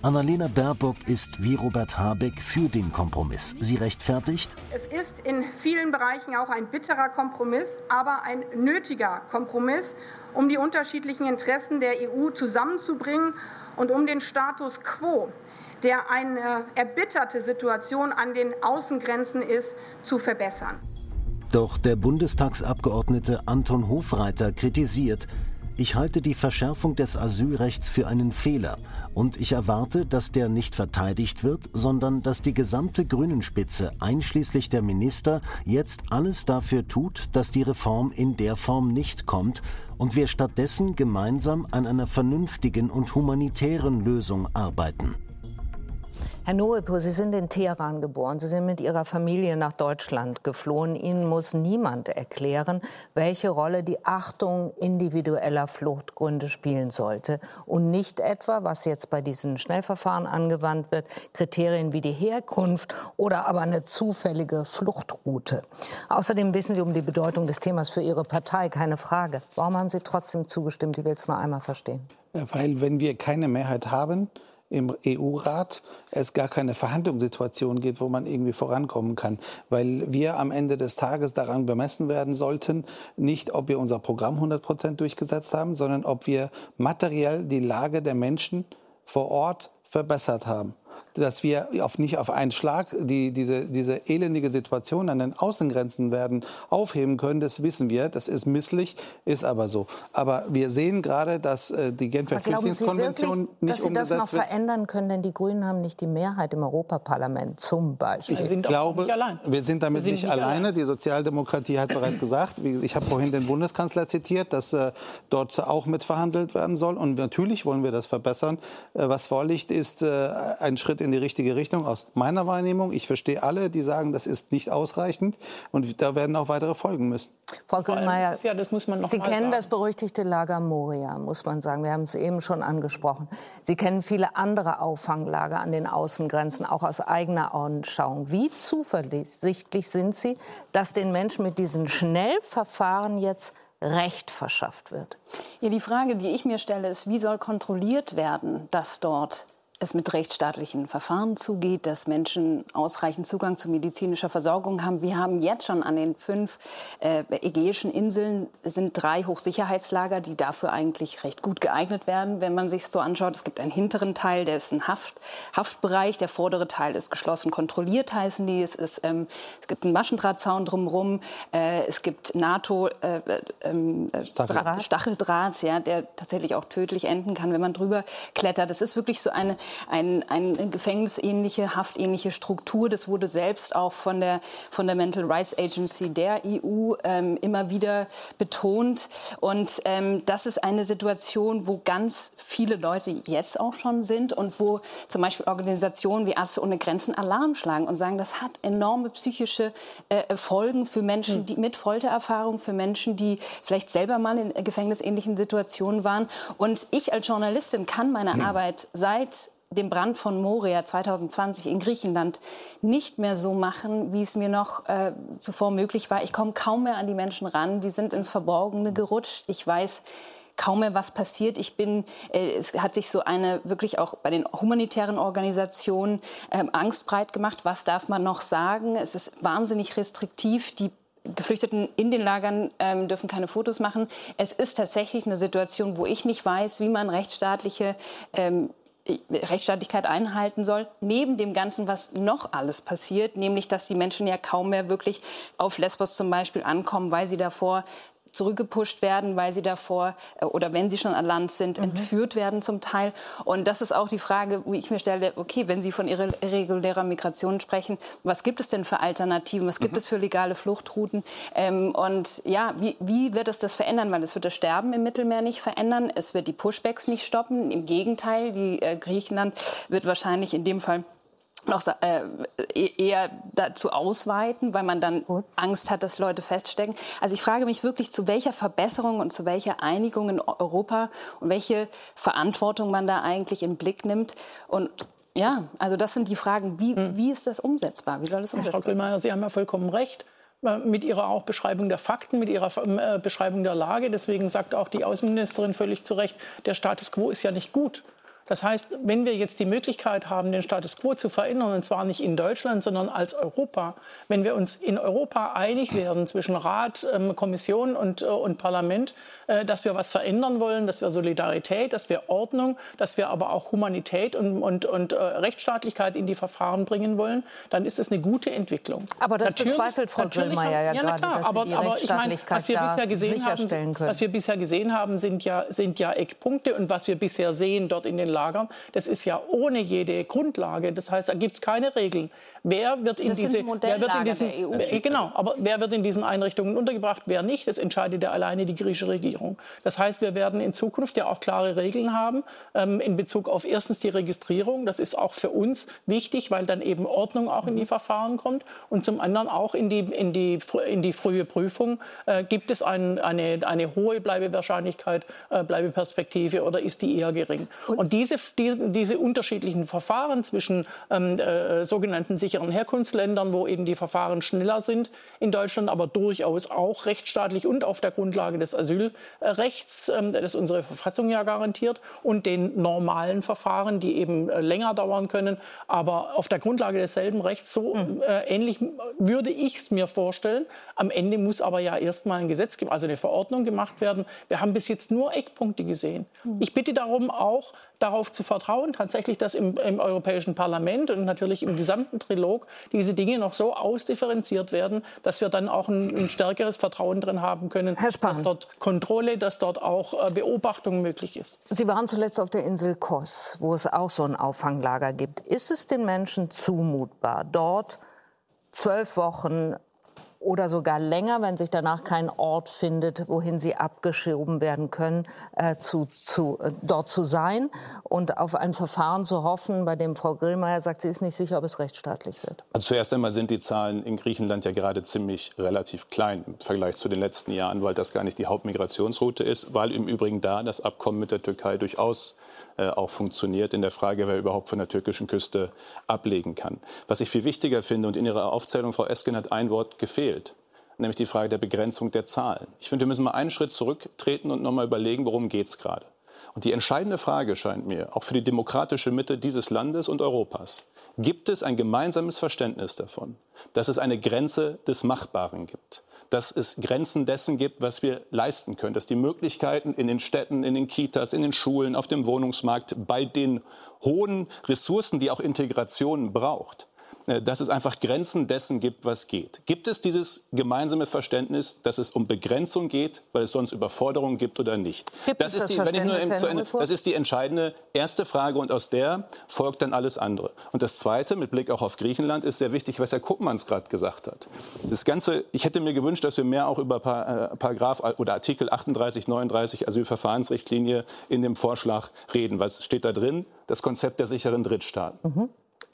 Annalena Baerbock ist wie Robert Habeck für den Kompromiss. Sie rechtfertigt? Es ist in vielen Bereichen auch ein bitterer Kompromiss, aber ein nötiger Kompromiss, um die unterschiedlichen Interessen der EU zusammenzubringen und um den Status quo der eine erbitterte Situation an den Außengrenzen ist, zu verbessern. Doch der Bundestagsabgeordnete Anton Hofreiter kritisiert, ich halte die Verschärfung des Asylrechts für einen Fehler und ich erwarte, dass der nicht verteidigt wird, sondern dass die gesamte Grünenspitze einschließlich der Minister jetzt alles dafür tut, dass die Reform in der Form nicht kommt und wir stattdessen gemeinsam an einer vernünftigen und humanitären Lösung arbeiten. Herr Noepo, Sie sind in Teheran geboren. Sie sind mit Ihrer Familie nach Deutschland geflohen. Ihnen muss niemand erklären, welche Rolle die Achtung individueller Fluchtgründe spielen sollte. Und nicht etwa, was jetzt bei diesen Schnellverfahren angewandt wird, Kriterien wie die Herkunft oder aber eine zufällige Fluchtroute. Außerdem wissen Sie um die Bedeutung des Themas für Ihre Partei, keine Frage. Warum haben Sie trotzdem zugestimmt? Ich will es noch einmal verstehen. Weil, wenn wir keine Mehrheit haben, im EU-Rat es gar keine Verhandlungssituation gibt, wo man irgendwie vorankommen kann. Weil wir am Ende des Tages daran bemessen werden sollten, nicht ob wir unser Programm 100 Prozent durchgesetzt haben, sondern ob wir materiell die Lage der Menschen vor Ort verbessert haben dass wir auf, nicht auf einen Schlag die, diese, diese elendige Situation an den Außengrenzen werden aufheben können, das wissen wir. Das ist misslich, ist aber so. Aber wir sehen gerade, dass äh, die Genfer Flüchtlingskonvention nicht dass Sie das noch wird. verändern können, denn die Grünen haben nicht die Mehrheit im Europaparlament zum Beispiel. Ich sind glaube, nicht allein. wir sind damit wir sind nicht, nicht alleine. alleine. Die Sozialdemokratie hat bereits gesagt, ich habe vorhin den Bundeskanzler zitiert, dass äh, dort auch mitverhandelt werden soll. Und natürlich wollen wir das verbessern. Äh, was vorliegt, ist äh, ein Schritt Schritt in die richtige Richtung aus meiner Wahrnehmung. Ich verstehe alle, die sagen, das ist nicht ausreichend und da werden auch weitere folgen müssen. Frau Grünmeier, ja, Sie kennen sagen. das berüchtigte Lager Moria, muss man sagen. Wir haben es eben schon angesprochen. Sie kennen viele andere Auffanglager an den Außengrenzen, auch aus eigener Anschauung. Wie zuversichtlich sind Sie, dass den Menschen mit diesen Schnellverfahren jetzt Recht verschafft wird? Ja, die Frage, die ich mir stelle, ist, wie soll kontrolliert werden, dass dort es mit rechtsstaatlichen Verfahren zugeht, dass Menschen ausreichend Zugang zu medizinischer Versorgung haben. Wir haben jetzt schon an den fünf äh, ägäischen Inseln sind drei Hochsicherheitslager, die dafür eigentlich recht gut geeignet werden, wenn man sich so anschaut. Es gibt einen hinteren Teil, der ist ein Haft, Haftbereich, der vordere Teil ist geschlossen kontrolliert, heißen die. Es, ist, ähm, es gibt einen Maschendrahtzaun drumherum, äh, es gibt NATO äh, ähm, äh, Stacheldraht. Stacheldraht, ja, der tatsächlich auch tödlich enden kann, wenn man drüber klettert. Das ist wirklich so eine ein, eine gefängnisähnliche, haftähnliche Struktur. Das wurde selbst auch von der Fundamental Rights Agency der EU ähm, immer wieder betont. Und ähm, das ist eine Situation, wo ganz viele Leute jetzt auch schon sind und wo zum Beispiel Organisationen wie Ärzte ohne Grenzen Alarm schlagen und sagen, das hat enorme psychische äh, Folgen für Menschen, hm. die mit Foltererfahrung, für Menschen, die vielleicht selber mal in gefängnisähnlichen Situationen waren. Und ich als Journalistin kann meine hm. Arbeit seit dem Brand von Moria 2020 in Griechenland nicht mehr so machen, wie es mir noch äh, zuvor möglich war. Ich komme kaum mehr an die Menschen ran. Die sind ins Verborgene gerutscht. Ich weiß kaum mehr was passiert. Ich bin, äh, es hat sich so eine wirklich auch bei den humanitären Organisationen äh, Angst breit gemacht. Was darf man noch sagen? Es ist wahnsinnig restriktiv. Die Geflüchteten in den Lagern ähm, dürfen keine Fotos machen. Es ist tatsächlich eine Situation, wo ich nicht weiß, wie man rechtsstaatliche ähm, Rechtsstaatlichkeit einhalten soll, neben dem Ganzen, was noch alles passiert, nämlich dass die Menschen ja kaum mehr wirklich auf Lesbos zum Beispiel ankommen, weil sie davor zurückgepusht werden, weil sie davor äh, oder wenn sie schon an Land sind, mhm. entführt werden zum Teil. Und das ist auch die Frage, wie ich mir stelle, okay, wenn Sie von irregulärer Migration sprechen, was gibt es denn für Alternativen? Was gibt mhm. es für legale Fluchtrouten? Ähm, und ja, wie, wie wird es das verändern? Weil es wird das Sterben im Mittelmeer nicht verändern. Es wird die Pushbacks nicht stoppen. Im Gegenteil, die äh, Griechenland wird wahrscheinlich in dem Fall noch äh, e-, eher dazu ausweiten, weil man dann Angst hat, dass Leute feststecken. Also ich frage mich wirklich, zu welcher Verbesserung und zu welcher Einigung in Europa und welche Verantwortung man da eigentlich im Blick nimmt. Und ja, also das sind die Fragen, wie, hm. wie ist das umsetzbar? Wie soll das umsetzbar Frau Grillmeier, Sie haben ja vollkommen recht äh, mit ihrer auch Beschreibung der Fakten, mit ihrer äh, Beschreibung der Lage. Deswegen sagt auch die Außenministerin völlig zu Recht, der Status quo ist ja nicht gut. Das heißt, wenn wir jetzt die Möglichkeit haben, den Status quo zu verändern, und zwar nicht in Deutschland, sondern als Europa, wenn wir uns in Europa einig werden zwischen Rat, ähm, Kommission und, äh, und Parlament, dass wir was verändern wollen, dass wir Solidarität, dass wir Ordnung, dass wir aber auch Humanität und, und, und äh, Rechtsstaatlichkeit in die Verfahren bringen wollen, dann ist es eine gute Entwicklung. Aber das natürlich, bezweifelt Frau Grillmeier ja, ja gerade, dass aber, die aber Rechtsstaatlichkeit ich mein, was wir bisher gesehen haben, können. Was wir bisher gesehen haben, sind ja, sind ja Eckpunkte und was wir bisher sehen dort in den lagern. Das ist ja ohne jede Grundlage. Das heißt, da gibt es keine Regeln. Wer wird in das diese, wer wird in diesen, äh, genau, aber wer wird in diesen Einrichtungen untergebracht, wer nicht, das entscheidet ja alleine die griechische Regierung. Das heißt, wir werden in Zukunft ja auch klare Regeln haben ähm, in Bezug auf erstens die Registrierung. Das ist auch für uns wichtig, weil dann eben Ordnung auch in die Verfahren kommt und zum anderen auch in die, in die, in die frühe Prüfung. Äh, gibt es ein, eine, eine hohe Bleibewahrscheinlichkeit, äh, Bleibeperspektive oder ist die eher gering? Und, und diese, diese, diese unterschiedlichen Verfahren zwischen ähm, äh, sogenannten sicheren Herkunftsländern, wo eben die Verfahren schneller sind in Deutschland, aber durchaus auch rechtsstaatlich und auf der Grundlage des Asylrechts, ähm, das unsere Verfassung ja garantiert, und den normalen Verfahren, die eben äh, länger dauern können, aber auf der Grundlage desselben Rechts. So mhm. äh, ähnlich würde ich es mir vorstellen. Am Ende muss aber ja erstmal ein Gesetz, also eine Verordnung gemacht werden. Wir haben bis jetzt nur Eckpunkte gesehen. Mhm. Ich bitte darum auch, darauf zu vertrauen, tatsächlich, dass im, im, Europäischen Parlament und natürlich im gesamten Trilog diese Dinge noch so ausdifferenziert werden, dass wir dann auch ein, ein stärkeres Vertrauen drin haben können, dass dort Kontrolle, dass dort auch äh, Beobachtung möglich ist. Sie waren zuletzt auf der Insel Kos, wo es auch so ein Auffanglager gibt. Ist es den Menschen zumutbar, dort zwölf Wochen oder sogar länger, wenn sich danach kein Ort findet, wohin sie abgeschoben werden können, äh, zu, zu, äh, dort zu sein und auf ein Verfahren zu hoffen, bei dem Frau Grillmeier sagt, sie ist nicht sicher, ob es rechtsstaatlich wird. Also zuerst einmal sind die Zahlen in Griechenland ja gerade ziemlich relativ klein im Vergleich zu den letzten Jahren, weil das gar nicht die Hauptmigrationsroute ist, weil im Übrigen da das Abkommen mit der Türkei durchaus auch funktioniert in der Frage, wer überhaupt von der türkischen Küste ablegen kann. Was ich viel wichtiger finde, und in Ihrer Aufzählung, Frau Esken, hat ein Wort gefehlt nämlich die Frage der Begrenzung der Zahlen. Ich finde, wir müssen mal einen Schritt zurücktreten und noch mal überlegen, worum geht es gerade. Und die entscheidende Frage scheint mir, auch für die demokratische Mitte dieses Landes und Europas, gibt es ein gemeinsames Verständnis davon, dass es eine Grenze des Machbaren gibt, dass es Grenzen dessen gibt, was wir leisten können, dass die Möglichkeiten in den Städten, in den Kitas, in den Schulen, auf dem Wohnungsmarkt, bei den hohen Ressourcen, die auch Integration braucht, dass es einfach Grenzen dessen gibt, was geht. Gibt es dieses gemeinsame Verständnis, dass es um Begrenzung geht, weil es sonst Überforderungen gibt oder nicht? Gibt das, ist das, die, Ende, das ist die entscheidende erste Frage und aus der folgt dann alles andere. Und das Zweite, mit Blick auch auf Griechenland, ist sehr wichtig, was Herr Kuppmanns gerade gesagt hat. Das Ganze, ich hätte mir gewünscht, dass wir mehr auch über äh, Paragraph oder Artikel 38, 39 Asylverfahrensrichtlinie in dem Vorschlag reden. Was steht da drin? Das Konzept der sicheren Drittstaaten. Mhm.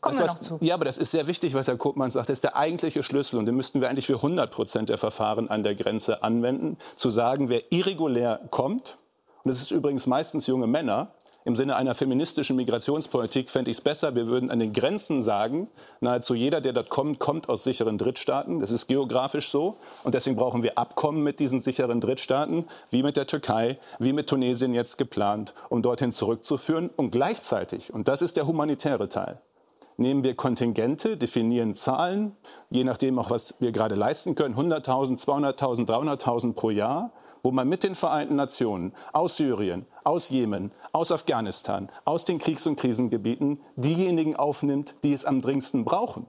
Kommen was, wir noch zu. Ja, aber das ist sehr wichtig, was Herr Koopmann sagt. Das ist der eigentliche Schlüssel. Und den müssten wir eigentlich für 100 Prozent der Verfahren an der Grenze anwenden. Zu sagen, wer irregulär kommt, und das ist übrigens meistens junge Männer, im Sinne einer feministischen Migrationspolitik fände ich es besser, wir würden an den Grenzen sagen, nahezu jeder, der dort kommt, kommt aus sicheren Drittstaaten. Das ist geografisch so. Und deswegen brauchen wir Abkommen mit diesen sicheren Drittstaaten, wie mit der Türkei, wie mit Tunesien jetzt geplant, um dorthin zurückzuführen. Und gleichzeitig, und das ist der humanitäre Teil, nehmen wir Kontingente, definieren Zahlen, je nachdem auch, was wir gerade leisten können, 100.000, 200.000, 300.000 pro Jahr, wo man mit den Vereinten Nationen aus Syrien, aus Jemen, aus Afghanistan, aus den Kriegs- und Krisengebieten diejenigen aufnimmt, die es am dringendsten brauchen.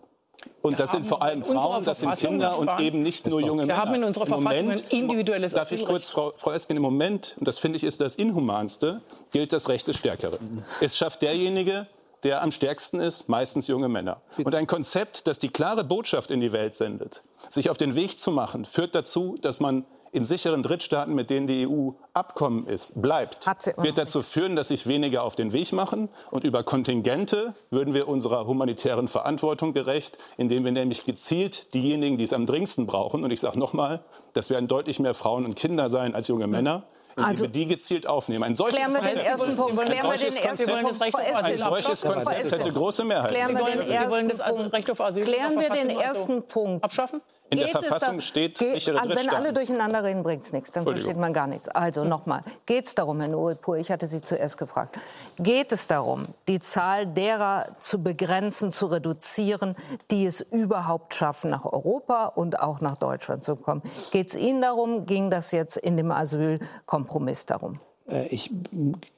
Und das sind vor allem Frauen, das sind Kinder und eben nicht nur junge Männer. Wir haben in unserer Verfassung Moment, ein individuelles Darf ich kurz, Frau, Frau Esken, im Moment, und das finde ich ist das Inhumanste, gilt das Recht des Stärkeren. Es schafft derjenige, der am stärksten ist, meistens junge Männer. Und ein Konzept, das die klare Botschaft in die Welt sendet, sich auf den Weg zu machen, führt dazu, dass man in sicheren Drittstaaten, mit denen die EU Abkommen ist, bleibt, wird dazu führen, dass sich weniger auf den Weg machen. Und über Kontingente würden wir unserer humanitären Verantwortung gerecht, indem wir nämlich gezielt diejenigen, die es am dringendsten brauchen, und ich sage nochmal, das werden deutlich mehr Frauen und Kinder sein als junge Männer, also, wir die gezielt aufnehmen. Ein solches klären wir den ersten Punkt. Klären wir den ersten Punkt. Ein solches Konzept hätte große Mehrheit. Klären wir den ersten Punkt. Also Recht auf Asyl Klären wir den ersten Punkt. Abschaffen? In der Verfassung steht sichere Drittstaaten. Wenn alle durcheinander reden, bringt es nichts. Dann versteht man gar nichts. Also nochmal. Geht es darum, Herr Noelpur, ich hatte Sie zuerst gefragt, geht es darum, die Zahl derer zu begrenzen, zu reduzieren, die es überhaupt schaffen, nach Europa und auch nach Deutschland zu kommen? Geht es Ihnen darum? Ging das jetzt in dem Asylkompromiss darum? Äh, ich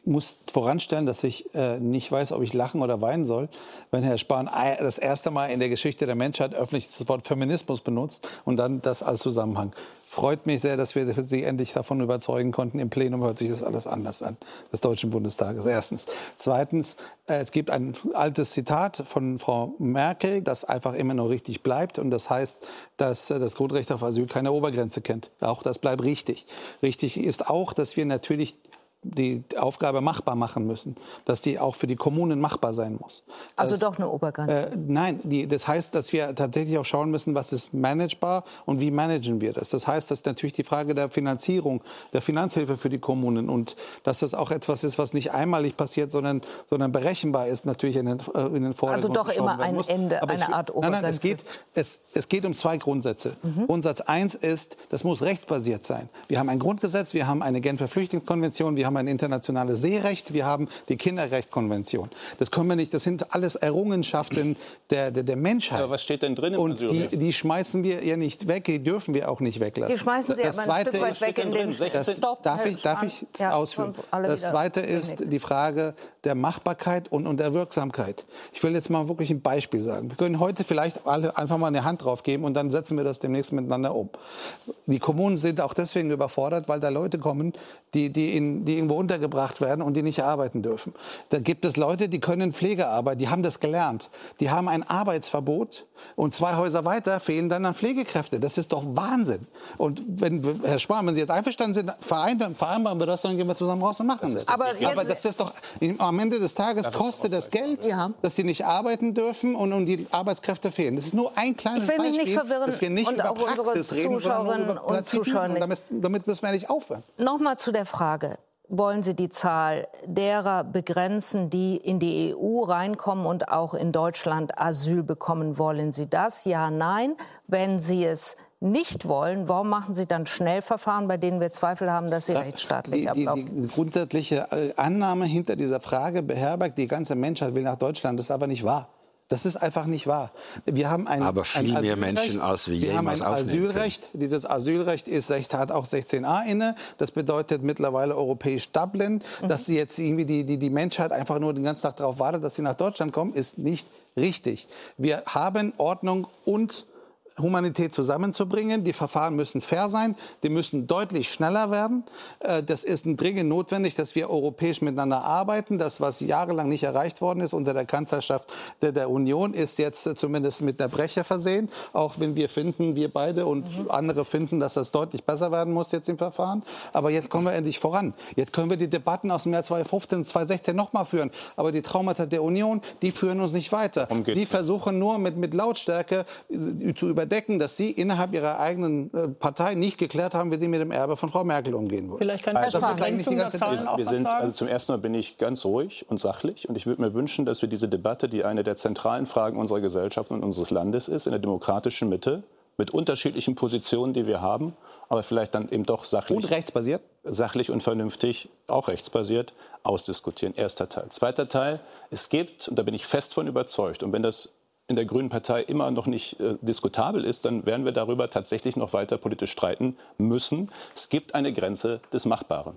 muss voranstellen, dass ich äh, nicht weiß, ob ich lachen oder weinen soll, wenn Herr Spahn das erste Mal in der Geschichte der Menschheit öffentlich das Wort Feminismus benutzt und dann das als Zusammenhang. Freut mich sehr, dass wir Sie endlich davon überzeugen konnten. Im Plenum hört sich das alles anders an, des Deutschen Bundestages. Erstens. Zweitens, äh, es gibt ein altes Zitat von Frau Merkel, das einfach immer noch richtig bleibt. Und das heißt, dass das Grundrecht auf Asyl keine Obergrenze kennt. Auch das bleibt richtig. Richtig ist auch, dass wir natürlich die Aufgabe machbar machen müssen, dass die auch für die Kommunen machbar sein muss. Also das, doch eine Obergrenze? Äh, nein, die, das heißt, dass wir tatsächlich auch schauen müssen, was ist managebar und wie managen wir das. Das heißt, dass natürlich die Frage der Finanzierung, der Finanzhilfe für die Kommunen und dass das auch etwas ist, was nicht einmalig passiert, sondern, sondern berechenbar ist, natürlich in den, äh, in den Vordergrund Also doch immer ein muss. Ende, Aber eine ich, Art Obergrenze? Nein, nein, es geht, es, es geht um zwei Grundsätze. Mhm. Grundsatz eins ist, das muss rechtbasiert sein. Wir haben ein Grundgesetz, wir haben eine Genfer Flüchtlingskonvention, wir haben ein internationales Seerecht, wir haben die Kinderrechtskonvention. Das können wir nicht, das sind alles Errungenschaften der, der, der Menschheit. Aber was steht denn drin im Und die, die schmeißen wir ja nicht weg, die dürfen wir auch nicht weglassen. Die schmeißen sie das aber ein Stück weit weg in den das, Stop. Darf ich, darf ich ja, ausführen? Das Zweite ist die Frage der Machbarkeit und, und der Wirksamkeit. Ich will jetzt mal wirklich ein Beispiel sagen. Wir können heute vielleicht alle einfach mal eine Hand drauf geben und dann setzen wir das demnächst miteinander um. Die Kommunen sind auch deswegen überfordert, weil da Leute kommen, die, die, in, die irgendwo unter untergebracht werden und die nicht arbeiten dürfen. Da gibt es Leute, die können Pflegearbeit, die haben das gelernt. Die haben ein Arbeitsverbot und zwei Häuser weiter fehlen dann an Pflegekräfte. Das ist doch Wahnsinn. Und wenn, Herr Spahn, wenn Sie jetzt einverstanden sind, vereinbaren wir das, dann gehen wir zusammen raus und machen das. Aber, aber das ist doch, am Ende des Tages kostet das Geld, ja. dass die nicht arbeiten dürfen und, und die Arbeitskräfte fehlen. Das ist nur ein kleines ich will mich Beispiel, nicht verwirren dass wir nicht über Praxis reden, sondern über und Zuschauer und damit, damit müssen wir nicht aufhören. Nochmal zu der Frage wollen Sie die Zahl derer begrenzen, die in die EU reinkommen und auch in Deutschland Asyl bekommen? Wollen Sie das? Ja, nein. Wenn Sie es nicht wollen, warum machen Sie dann Schnellverfahren, bei denen wir Zweifel haben, dass sie ja, rechtsstaatlich die, ablaufen? Die, die grundsätzliche äh, Annahme hinter dieser Frage beherbergt, die ganze Menschheit will nach Deutschland, das ist aber nicht wahr. Das ist einfach nicht wahr. Wir haben ein, Aber viel ein mehr Menschen als wir, wir haben ein Asylrecht. Können. Dieses Asylrecht ist, hat auch 16a inne. Das bedeutet mittlerweile europäisch Dublin. Mhm. Dass jetzt irgendwie die, die, die Menschheit einfach nur den ganzen Tag darauf wartet, dass sie nach Deutschland kommen, ist nicht richtig. Wir haben Ordnung und Humanität zusammenzubringen. Die Verfahren müssen fair sein, die müssen deutlich schneller werden. Äh, das ist dringend notwendig, dass wir europäisch miteinander arbeiten. Das, was jahrelang nicht erreicht worden ist unter der Kanzlerschaft der, der Union, ist jetzt zumindest mit der Breche versehen. Auch wenn wir finden, wir beide und mhm. andere finden, dass das deutlich besser werden muss jetzt im Verfahren. Aber jetzt kommen wir endlich voran. Jetzt können wir die Debatten aus dem Jahr 2015, 2016 noch mal führen. Aber die Traumata der Union, die führen uns nicht weiter. Sie versuchen nur mit, mit Lautstärke äh, zu überdenken, überdecken, dass Sie innerhalb Ihrer eigenen äh, Partei nicht geklärt haben, wie Sie mit dem Erbe von Frau Merkel umgehen wollen. Vielleicht kann also, das ist eigentlich die ganze Zahlen wir, wir sind, also Zum ersten Mal bin ich ganz ruhig und sachlich. Und ich würde mir wünschen, dass wir diese Debatte, die eine der zentralen Fragen unserer Gesellschaft und unseres Landes ist, in der demokratischen Mitte, mit unterschiedlichen Positionen, die wir haben, aber vielleicht dann eben doch sachlich. Und rechtsbasiert? Sachlich und vernünftig, auch rechtsbasiert, ausdiskutieren. Erster Teil. Zweiter Teil, es gibt, und da bin ich fest von überzeugt, und wenn das in der Grünen Partei immer noch nicht äh, diskutabel ist, dann werden wir darüber tatsächlich noch weiter politisch streiten müssen. Es gibt eine Grenze des Machbaren.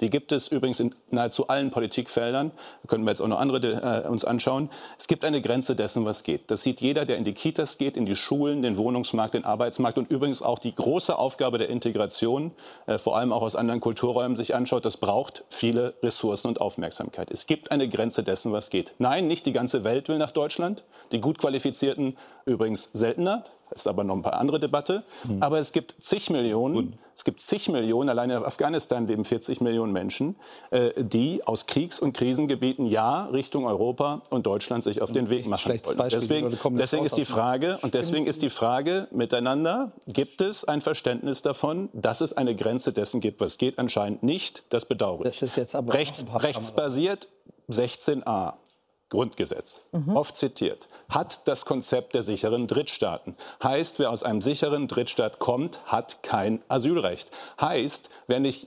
Die gibt es übrigens in nahezu allen Politikfeldern. Da können wir jetzt auch noch andere äh, uns anschauen. Es gibt eine Grenze dessen, was geht. Das sieht jeder, der in die Kitas geht, in die Schulen, den Wohnungsmarkt, den Arbeitsmarkt und übrigens auch die große Aufgabe der Integration, äh, vor allem auch aus anderen Kulturräumen, sich anschaut. Das braucht viele Ressourcen und Aufmerksamkeit. Es gibt eine Grenze dessen, was geht. Nein, nicht die ganze Welt will nach Deutschland. Die gut qualifizierten übrigens seltener. Das ist aber noch ein paar andere Debatte. Mhm. Aber es gibt zig Millionen, Gut. es gibt zig Millionen, allein in Afghanistan leben 40 Millionen Menschen, äh, die aus Kriegs- und Krisengebieten ja Richtung Europa und Deutschland sich auf den Weg machen wollen. Deswegen, deswegen ist die Frage, und deswegen ist die Frage miteinander, gibt es ein Verständnis davon, dass es eine Grenze dessen gibt, was geht? Anscheinend nicht. Das bedauere ich. Das Rechts, rechtsbasiert 16a. Grundgesetz, mhm. oft zitiert, hat das Konzept der sicheren Drittstaaten. Heißt, wer aus einem sicheren Drittstaat kommt, hat kein Asylrecht. Heißt, wer nicht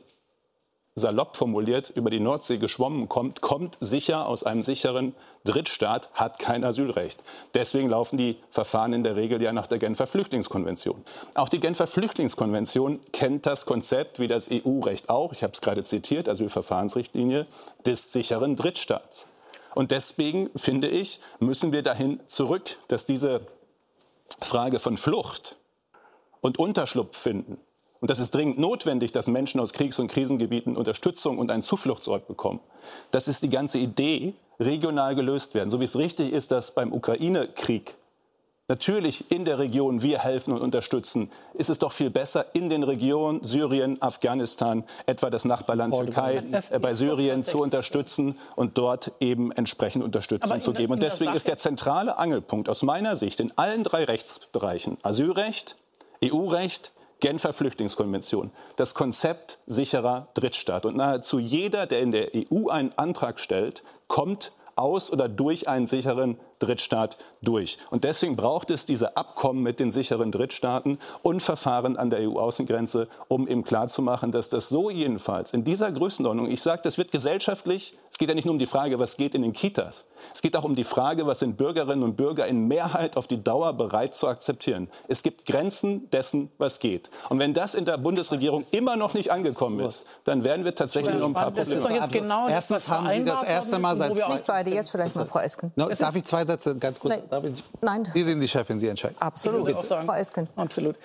salopp formuliert über die Nordsee geschwommen kommt, kommt sicher aus einem sicheren Drittstaat, hat kein Asylrecht. Deswegen laufen die Verfahren in der Regel ja nach der Genfer Flüchtlingskonvention. Auch die Genfer Flüchtlingskonvention kennt das Konzept, wie das EU-Recht auch, ich habe es gerade zitiert, Asylverfahrensrichtlinie, des sicheren Drittstaats. Und deswegen, finde ich, müssen wir dahin zurück, dass diese Frage von Flucht und Unterschlupf finden, und das ist dringend notwendig, dass Menschen aus Kriegs- und Krisengebieten Unterstützung und einen Zufluchtsort bekommen. Das ist die ganze Idee, regional gelöst werden. So wie es richtig ist, dass beim Ukraine-Krieg natürlich in der Region wir helfen und unterstützen, ist es doch viel besser, in den Regionen Syrien, Afghanistan, etwa das Nachbarland Türkei, äh, bei Syrien zu unterstützen und dort eben entsprechend Unterstützung zu geben. Und deswegen ist der zentrale Angelpunkt aus meiner Sicht in allen drei Rechtsbereichen Asylrecht, EU-Recht, Genfer Flüchtlingskonvention, das Konzept sicherer Drittstaat. Und nahezu jeder, der in der EU einen Antrag stellt, kommt aus oder durch einen sicheren Drittstaat durch. Und deswegen braucht es diese Abkommen mit den sicheren Drittstaaten und Verfahren an der EU-Außengrenze, um eben klarzumachen, dass das so jedenfalls in dieser Größenordnung, ich sage, das wird gesellschaftlich, es geht ja nicht nur um die Frage, was geht in den Kitas, es geht auch um die Frage, was sind Bürgerinnen und Bürger in Mehrheit auf die Dauer bereit zu akzeptieren. Es gibt Grenzen dessen, was geht. Und wenn das in der Bundesregierung immer noch nicht angekommen ist, dann werden wir tatsächlich noch ein paar Probleme haben. Das ist doch jetzt genau also, Erstens haben Sie das erste Mal seit... Nicht beide, jetzt vielleicht mal Frau Esken. No, darf ich zwei Sätze ganz kurz? Nein. Nein. Sie sind die Chefin, Sie entscheiden. Absolut. Frau Esken. Absolut.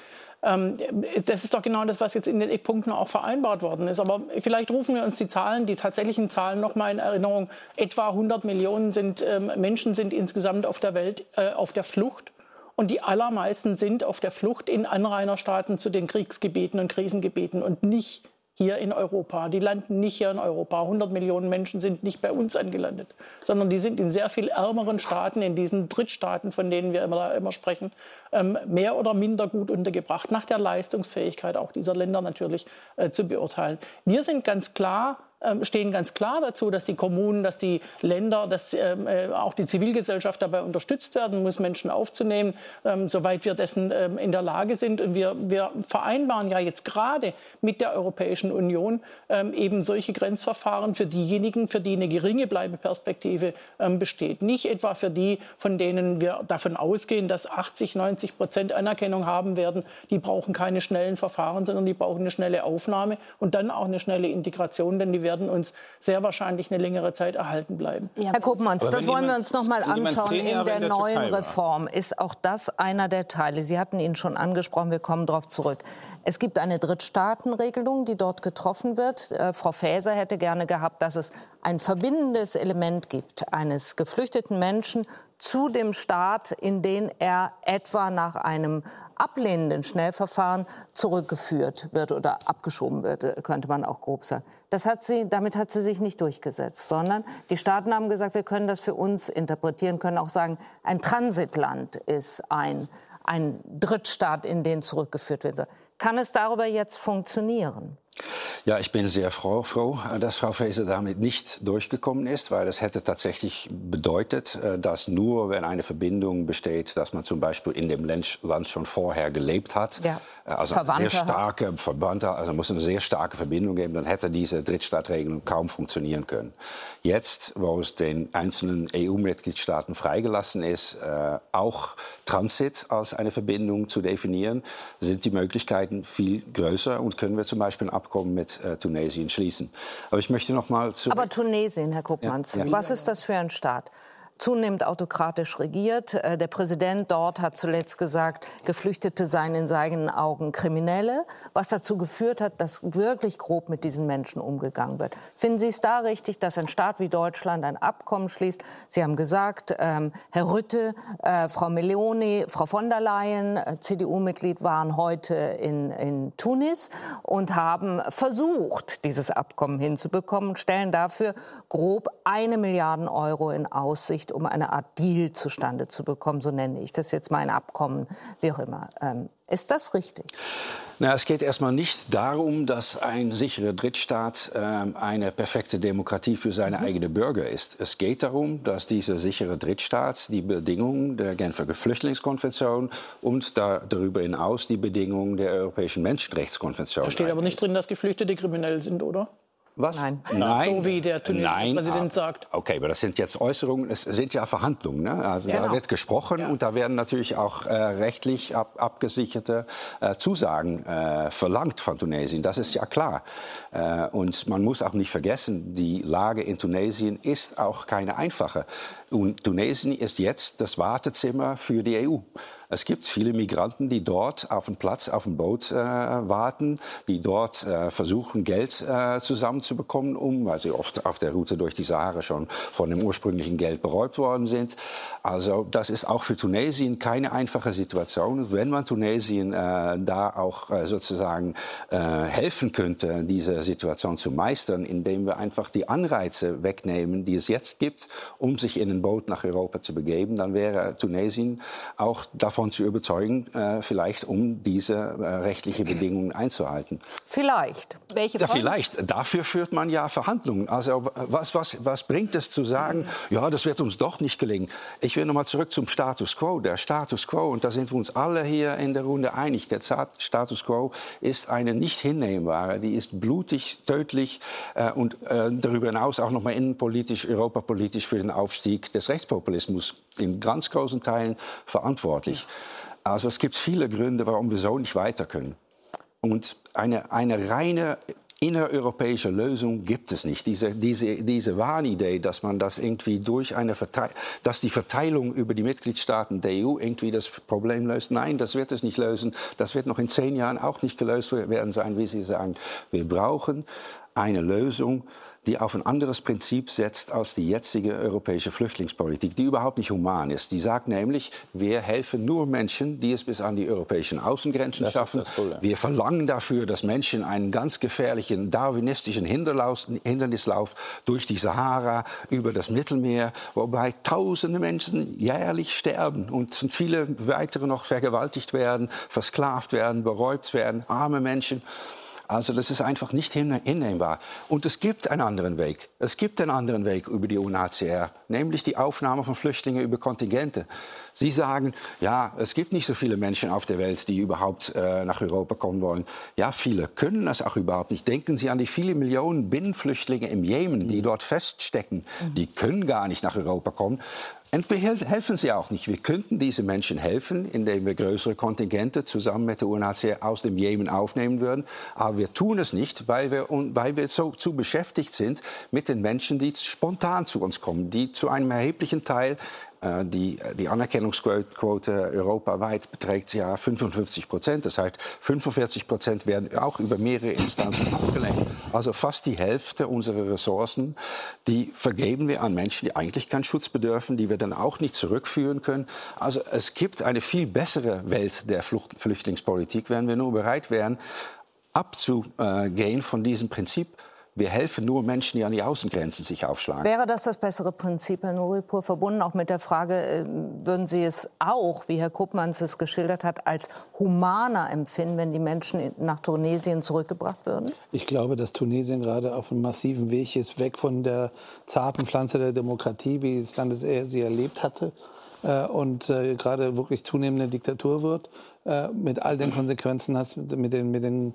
Ähm, das ist doch genau das, was jetzt in den Eckpunkten auch vereinbart worden ist. Aber vielleicht rufen wir uns die Zahlen, die tatsächlichen Zahlen noch mal in Erinnerung. Etwa 100 Millionen sind, ähm, Menschen sind insgesamt auf der Welt äh, auf der Flucht. Und die allermeisten sind auf der Flucht in Anrainerstaaten zu den Kriegsgebieten und Krisengebieten und nicht hier in Europa. Die landen nicht hier in Europa. 100 Millionen Menschen sind nicht bei uns angelandet, sondern die sind in sehr viel ärmeren Staaten, in diesen Drittstaaten, von denen wir immer, immer sprechen, ähm, mehr oder minder gut untergebracht, nach der Leistungsfähigkeit auch dieser Länder natürlich äh, zu beurteilen. Wir sind ganz klar stehen ganz klar dazu, dass die Kommunen, dass die Länder, dass ähm, äh, auch die Zivilgesellschaft dabei unterstützt werden muss, Menschen aufzunehmen, ähm, soweit wir dessen ähm, in der Lage sind. Und wir, wir vereinbaren ja jetzt gerade mit der Europäischen Union ähm, eben solche Grenzverfahren für diejenigen, für die eine geringe Bleibeperspektive ähm, besteht. Nicht etwa für die, von denen wir davon ausgehen, dass 80, 90 Prozent Anerkennung haben werden. Die brauchen keine schnellen Verfahren, sondern die brauchen eine schnelle Aufnahme und dann auch eine schnelle Integration, denn die werden uns sehr wahrscheinlich eine längere Zeit erhalten bleiben. Ja, Herr Koopmanns, das wollen wir uns noch mal anschauen in der, in der neuen Reform. Ist auch das einer der Teile? Sie hatten ihn schon angesprochen, wir kommen darauf zurück. Es gibt eine Drittstaatenregelung, die dort getroffen wird. Äh, Frau Faeser hätte gerne gehabt, dass es ein verbindendes Element gibt eines geflüchteten Menschen zu dem Staat, in den er etwa nach einem ablehnenden Schnellverfahren zurückgeführt wird oder abgeschoben wird, äh, könnte man auch grob sagen. Das hat sie, damit hat sie sich nicht durchgesetzt, sondern die Staaten haben gesagt, wir können das für uns interpretieren, können auch sagen, ein Transitland ist ein, ein Drittstaat, in den zurückgeführt wird. Kann es darüber jetzt funktionieren? Ja, ich bin sehr froh, froh, dass Frau Faeser damit nicht durchgekommen ist, weil das hätte tatsächlich bedeutet, äh, dass nur wenn eine Verbindung besteht, dass man zum Beispiel in dem Land schon vorher gelebt hat, ja. Äh, also Verwandte eine sehr starke Verwandte, also muss eine sehr starke Verbindung geben, dann hätte diese Drittstaatregelung kaum funktionieren können. Jetzt, wo es den einzelnen EU-Mitgliedstaaten freigelassen ist, äh, auch Transit als eine Verbindung zu definieren, sind die Möglichkeiten viel größer und können wir zum Beispiel ein Abkommen mit äh, Tunesien schließen. Aber ich möchte noch mal zu. Aber Tunesien, Herr Kuppmanns, ja, ja. was ist das für ein Staat? Zunehmend autokratisch regiert. Äh, der Präsident dort hat zuletzt gesagt, Geflüchtete seien in seinen Augen Kriminelle, was dazu geführt hat, dass wirklich grob mit diesen Menschen umgegangen wird. Finden Sie es da richtig, dass ein Staat wie Deutschland ein Abkommen schließt? Sie haben gesagt, ähm, Herr Rütte, äh, Frau Meloni, Frau von der Leyen, äh, CDU-Mitglied, waren heute in, in Tunis und haben versucht, dieses Abkommen hinzubekommen, stellen dafür grob eine Milliarde Euro in Aussicht nicht, um eine Art Deal zustande zu bekommen, so nenne ich das jetzt mal ein Abkommen, wie auch immer. Ähm, ist das richtig? Na, es geht erstmal nicht darum, dass ein sicherer Drittstaat äh, eine perfekte Demokratie für seine mhm. eigenen Bürger ist. Es geht darum, dass dieser sichere Drittstaat die Bedingungen der Genfer Flüchtlingskonvention und da, darüber hinaus die Bedingungen der Europäischen Menschenrechtskonvention. Da steht aber nicht drin, dass Geflüchtete kriminell sind, oder? Was? Nein. Nein. So wie der tunesische Präsident ah, sagt. Okay, aber das sind jetzt Äußerungen, es sind ja Verhandlungen. Ne? Also genau. Da wird gesprochen ja. und da werden natürlich auch äh, rechtlich ab, abgesicherte äh, Zusagen äh, verlangt von Tunesien. Das ist ja klar. Äh, und man muss auch nicht vergessen, die Lage in Tunesien ist auch keine einfache. Und Tunesien ist jetzt das Wartezimmer für die EU. Es gibt viele Migranten, die dort auf dem Platz, auf dem Boot äh, warten, die dort äh, versuchen, Geld äh, zusammenzubekommen, um, weil sie oft auf der Route durch die Sahara schon von dem ursprünglichen Geld beräumt worden sind. Also das ist auch für Tunesien keine einfache Situation. Wenn man Tunesien äh, da auch äh, sozusagen äh, helfen könnte, diese Situation zu meistern, indem wir einfach die Anreize wegnehmen, die es jetzt gibt, um sich in ein Boot nach Europa zu begeben, dann wäre Tunesien auch davon davon zu überzeugen, äh, vielleicht um diese äh, rechtliche Bedingungen einzuhalten. Vielleicht. Welche ja, vielleicht. Dafür führt man ja Verhandlungen. Also was, was, was bringt es zu sagen, ja, das wird uns doch nicht gelingen. Ich will noch mal zurück zum Status quo. Der Status quo, und da sind wir uns alle hier in der Runde einig, der Status quo ist eine nicht hinnehmbare, die ist blutig, tödlich äh, und äh, darüber hinaus auch noch mal innenpolitisch, europapolitisch für den Aufstieg des Rechtspopulismus in ganz großen Teilen verantwortlich. Also es gibt viele Gründe, warum wir so nicht weiter können. Und eine, eine reine innereuropäische Lösung gibt es nicht. Diese, diese, diese Wahnidee, dass man das irgendwie durch eine Verteilung, dass die Verteilung über die Mitgliedstaaten der EU irgendwie das Problem löst. Nein, das wird es nicht lösen. Das wird noch in zehn Jahren auch nicht gelöst werden sein, wie Sie sagen. Wir brauchen eine Lösung, die auf ein anderes Prinzip setzt als die jetzige europäische Flüchtlingspolitik, die überhaupt nicht human ist. Die sagt nämlich, wir helfen nur Menschen, die es bis an die europäischen Außengrenzen das schaffen. Wir verlangen dafür, dass Menschen einen ganz gefährlichen darwinistischen Hindernislauf durch die Sahara, über das Mittelmeer, wobei tausende Menschen jährlich sterben und viele weitere noch vergewaltigt werden, versklavt werden, beräubt werden, arme Menschen. Also das ist einfach nicht hinnehmbar. Und es gibt einen anderen Weg. Es gibt einen anderen Weg über die UNHCR, nämlich die Aufnahme von Flüchtlingen über Kontingente. Sie sagen, ja, es gibt nicht so viele Menschen auf der Welt, die überhaupt äh, nach Europa kommen wollen. Ja, viele können das auch überhaupt nicht. Denken Sie an die vielen Millionen Binnenflüchtlinge im Jemen, die dort feststecken. Die können gar nicht nach Europa kommen. Und helfen sie auch nicht. Wir könnten diesen Menschen helfen, indem wir größere Kontingente zusammen mit der UNHCR aus dem Jemen aufnehmen würden. Aber wir tun es nicht, weil wir, weil wir so zu beschäftigt sind mit den Menschen, die spontan zu uns kommen, die zu einem erheblichen Teil die, die Anerkennungsquote europaweit beträgt ja 55 Prozent. Das heißt, 45 Prozent werden auch über mehrere Instanzen abgelenkt. Also fast die Hälfte unserer Ressourcen, die vergeben wir an Menschen, die eigentlich keinen Schutz bedürfen, die wir dann auch nicht zurückführen können. Also es gibt eine viel bessere Welt der Flucht Flüchtlingspolitik, wenn wir nur bereit wären, abzugehen von diesem Prinzip wir helfen nur Menschen, die an die Außengrenzen sich aufschlagen. Wäre das das bessere Prinzip, Herr Nuripur, verbunden auch mit der Frage, äh, würden Sie es auch, wie Herr Kuppmanns es geschildert hat, als humaner empfinden, wenn die Menschen nach Tunesien zurückgebracht würden? Ich glaube, dass Tunesien gerade auf einem massiven Weg ist, weg von der zarten Pflanze der Demokratie, wie das Land sie erlebt hatte, äh, und äh, gerade wirklich zunehmende Diktatur wird, mit all den Konsequenzen mit den, mit den,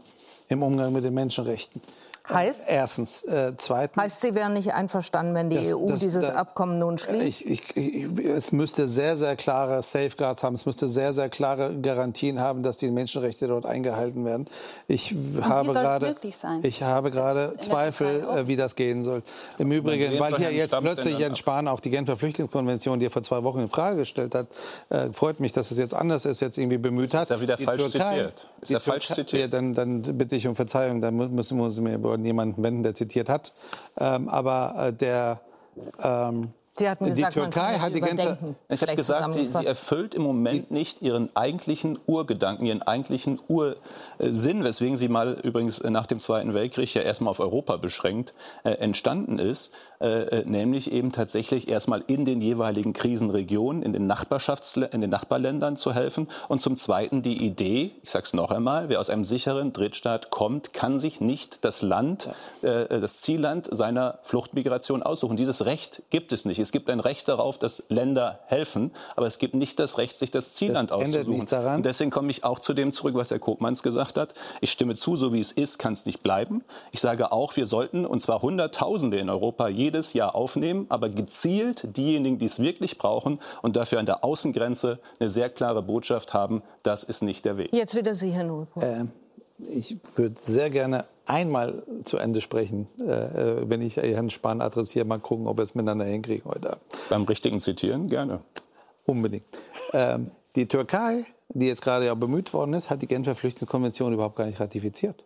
im Umgang mit den Menschenrechten. Heißt? Erstens. Äh, zweitens. Heißt, Sie wären nicht einverstanden, wenn die das, EU das, dieses da, Abkommen nun schließt? Ich, ich, ich, es müsste sehr, sehr klare Safeguards haben. Es müsste sehr, sehr klare Garantien haben, dass die Menschenrechte dort eingehalten werden. Ich Und habe gerade, ich habe gerade Zweifel, äh, wie das gehen soll. Im Übrigen, weil hier jetzt plötzlich Jens Spahn auch die Genfer Flüchtlingskonvention, die er vor zwei Wochen in Frage gestellt hat, äh, freut mich, dass es jetzt anders ist, jetzt irgendwie bemüht hat. Ist ja wieder die falsch Türkei, zitiert. Ist ja falsch zitiert. Ja, dann, dann bitte ich um Verzeihung. Dann müssen wir uns an jemanden wenden, der zitiert hat. Ähm, aber äh, der ähm, Sie hatten die gesagt, Türkei hat die Genfer. Ich habe gesagt, sie, sie, erfüllt im Moment nicht ihren eigentlichen Urgedanken, ihren eigentlichen Ursinn, weswegen sie mal übrigens nach dem Zweiten Weltkrieg ja erstmal auf Europa beschränkt äh, entstanden ist. Äh, äh, nämlich eben tatsächlich erstmal in den jeweiligen Krisenregionen, in den, Nachbarschafts in den Nachbarländern zu helfen. Und zum Zweiten die Idee, ich sage es noch einmal, wer aus einem sicheren Drittstaat kommt, kann sich nicht das Land, äh, das Zielland seiner Fluchtmigration aussuchen. Dieses Recht gibt es nicht. Es gibt ein Recht darauf, dass Länder helfen, aber es gibt nicht das Recht, sich das Zielland das auszusuchen. Und deswegen komme ich auch zu dem zurück, was Herr Kopmanns gesagt hat. Ich stimme zu, so wie es ist, kann es nicht bleiben. Ich sage auch, wir sollten, und zwar Hunderttausende in Europa, jedes Jahr aufnehmen, aber gezielt diejenigen, die es wirklich brauchen und dafür an der Außengrenze eine sehr klare Botschaft haben, das ist nicht der Weg. Jetzt wieder Sie, Herr Nullpunkt. Äh, ich würde sehr gerne einmal zu Ende sprechen, äh, äh, wenn ich Herrn Spahn adressiere, mal gucken, ob wir es miteinander hinkriegen heute Beim richtigen Zitieren, gerne. Unbedingt. Ähm, die Türkei, die jetzt gerade ja bemüht worden ist, hat die Genfer Flüchtlingskonvention überhaupt gar nicht ratifiziert.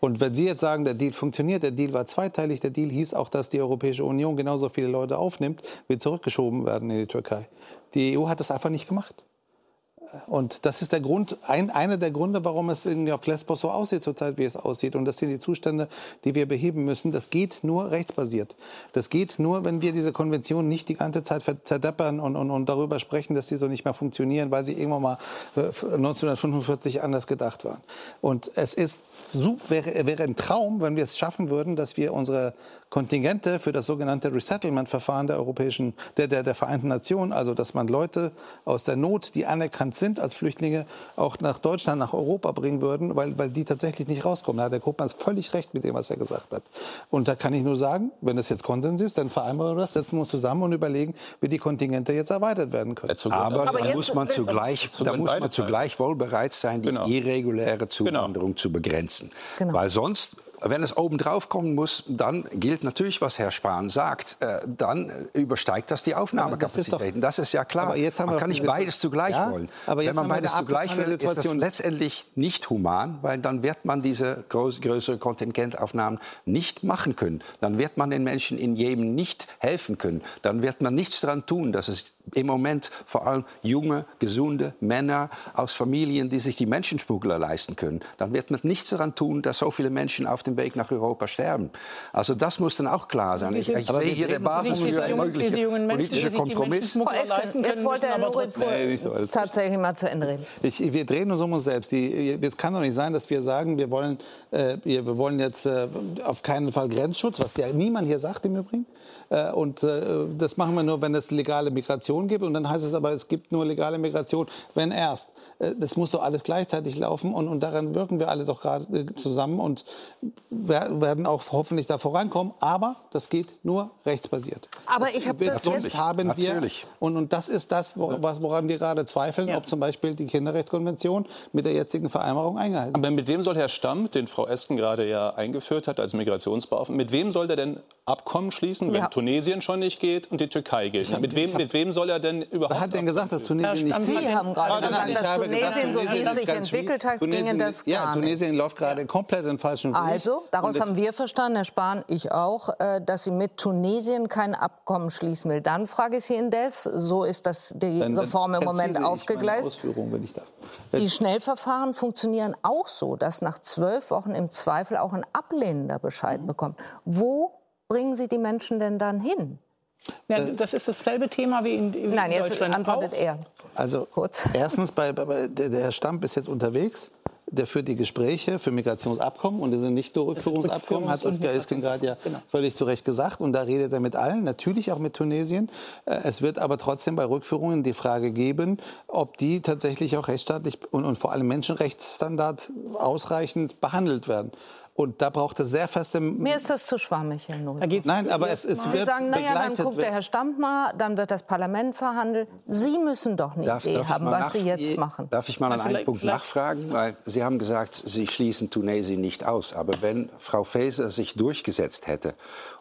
Und wenn Sie jetzt sagen, der Deal funktioniert, der Deal war zweiteilig, der Deal hieß auch, dass die Europäische Union genauso viele Leute aufnimmt, wie zurückgeschoben werden in die Türkei. Die EU hat das einfach nicht gemacht. Und das ist der Grund, ein, einer der Gründe, warum es irgendwie auf Lesbos so aussieht zurzeit, wie es aussieht. Und das sind die Zustände, die wir beheben müssen. Das geht nur rechtsbasiert. Das geht nur, wenn wir diese Konvention nicht die ganze Zeit zerdeppern und, und, und darüber sprechen, dass sie so nicht mehr funktionieren, weil sie irgendwann mal 1945 äh, anders gedacht waren. Und es ist wäre, wäre ein Traum, wenn wir es schaffen würden, dass wir unsere Kontingente für das sogenannte Resettlement-Verfahren der Europäischen, der, der, der Vereinten Nationen, also dass man Leute aus der Not, die anerkannt sind als Flüchtlinge, auch nach Deutschland, nach Europa bringen würden, weil, weil die tatsächlich nicht rauskommen. Da hat der Kopmanns völlig recht mit dem, was er gesagt hat. Und da kann ich nur sagen, wenn es jetzt Konsens ist, dann vereinbaren wir das, setzen wir uns zusammen und überlegen, wie die Kontingente jetzt erweitert werden können. Aber, Aber da muss man zugleich, da muss man zugleich wohl bereit sein, die genau. irreguläre Zuwanderung genau. zu begrenzen. Genau. Weil sonst wenn es oben drauf kommen muss, dann gilt natürlich, was Herr Spahn sagt. Äh, dann übersteigt das die Aufnahmekapazitäten. Das, das, ist ja klar. man kann nicht beides zugleich ja, wollen. Aber wenn man beides zugleich will, ist das letztendlich nicht human, weil dann wird man diese groß, größere Kontingentaufnahmen nicht machen können. Dann wird man den Menschen in Jemen nicht helfen können. Dann wird man nichts daran tun, dass es im Moment vor allem junge, gesunde Männer aus Familien, die sich die Menschenschmuggler leisten können. Dann wird man nichts daran tun, dass so viele Menschen auf dem dem Weg nach Europa sterben. Also das muss dann auch klar sein. Ich, ich sehe hier der Basis für ein möglicher politischer Kompromiss. Jetzt wollte Herr Lorenz tatsächlich mal zu Ende reden. Ich, wir drehen uns um uns selbst. Es kann doch nicht sein, dass wir sagen, wir wollen, äh, wir wollen jetzt äh, auf keinen Fall Grenzschutz, was ja niemand hier sagt im Übrigen. Äh, und äh, das machen wir nur, wenn es legale Migration gibt. Und dann heißt es aber, es gibt nur legale Migration, wenn erst. Äh, das muss doch alles gleichzeitig laufen. Und, und daran wirken wir alle doch gerade zusammen und werden auch hoffentlich da vorankommen. Aber das geht nur rechtsbasiert. Aber das ich habe das sonst haben wir Natürlich. und, und das ist das, woran wir gerade zweifeln, ja. ob zum Beispiel die Kinderrechtskonvention mit der jetzigen Vereinbarung eingehalten wird. Aber mit wem soll Herr Stamm, den Frau Esken gerade ja eingeführt hat als Migrationsbeauftragten, mit wem soll der denn Abkommen schließen, wenn ja. Tunesien schon nicht geht und die Türkei geht? Hab, mit, wem, mit wem soll er denn überhaupt? Wer hat denn gesagt, dass Tunesien nicht Sie haben gerade gesagt, dass Tunesien, so wie es sich entwickelt hat, ginge das gar Ja, Tunesien läuft gerade komplett in falschen Weg. Also, daraus haben wir verstanden, Herr Spahn, ich auch, äh, dass Sie mit Tunesien kein Abkommen schließen will. Dann frage ich Sie indes, so ist das die dann, Reform im Moment aufgegleist. Die Schnellverfahren funktionieren auch so, dass nach zwölf Wochen im Zweifel auch ein Ablehnender Bescheid mhm. bekommt. Wo bringen Sie die Menschen denn dann hin? Ja, das ist dasselbe Thema wie in, in Nein, jetzt Deutschland antwortet auch. er. Also Kurz. erstens, bei, bei, der, der Herr Stamp ist jetzt unterwegs. Der führt die Gespräche für Migrationsabkommen und die sind nicht nur Rückführungsabkommen, hat das Geiskin gerade ja genau. völlig zu Recht gesagt. Und da redet er mit allen, natürlich auch mit Tunesien. Äh, es wird aber trotzdem bei Rückführungen die Frage geben, ob die tatsächlich auch rechtsstaatlich und, und vor allem Menschenrechtsstandard ausreichend behandelt werden. Und da braucht es sehr feste. Mir ist das zu schwammig, Herr Null. Nein, aber es, es Sie wird sagen, naja, dann guckt der Herr Stamp mal, dann wird das Parlament verhandelt. Sie müssen doch eine darf, Idee darf haben, was Sie jetzt machen. Darf ich mal an einen Punkt nachfragen? Weil Sie haben gesagt, Sie schließen Tunesien nicht aus. Aber wenn Frau Faeser sich durchgesetzt hätte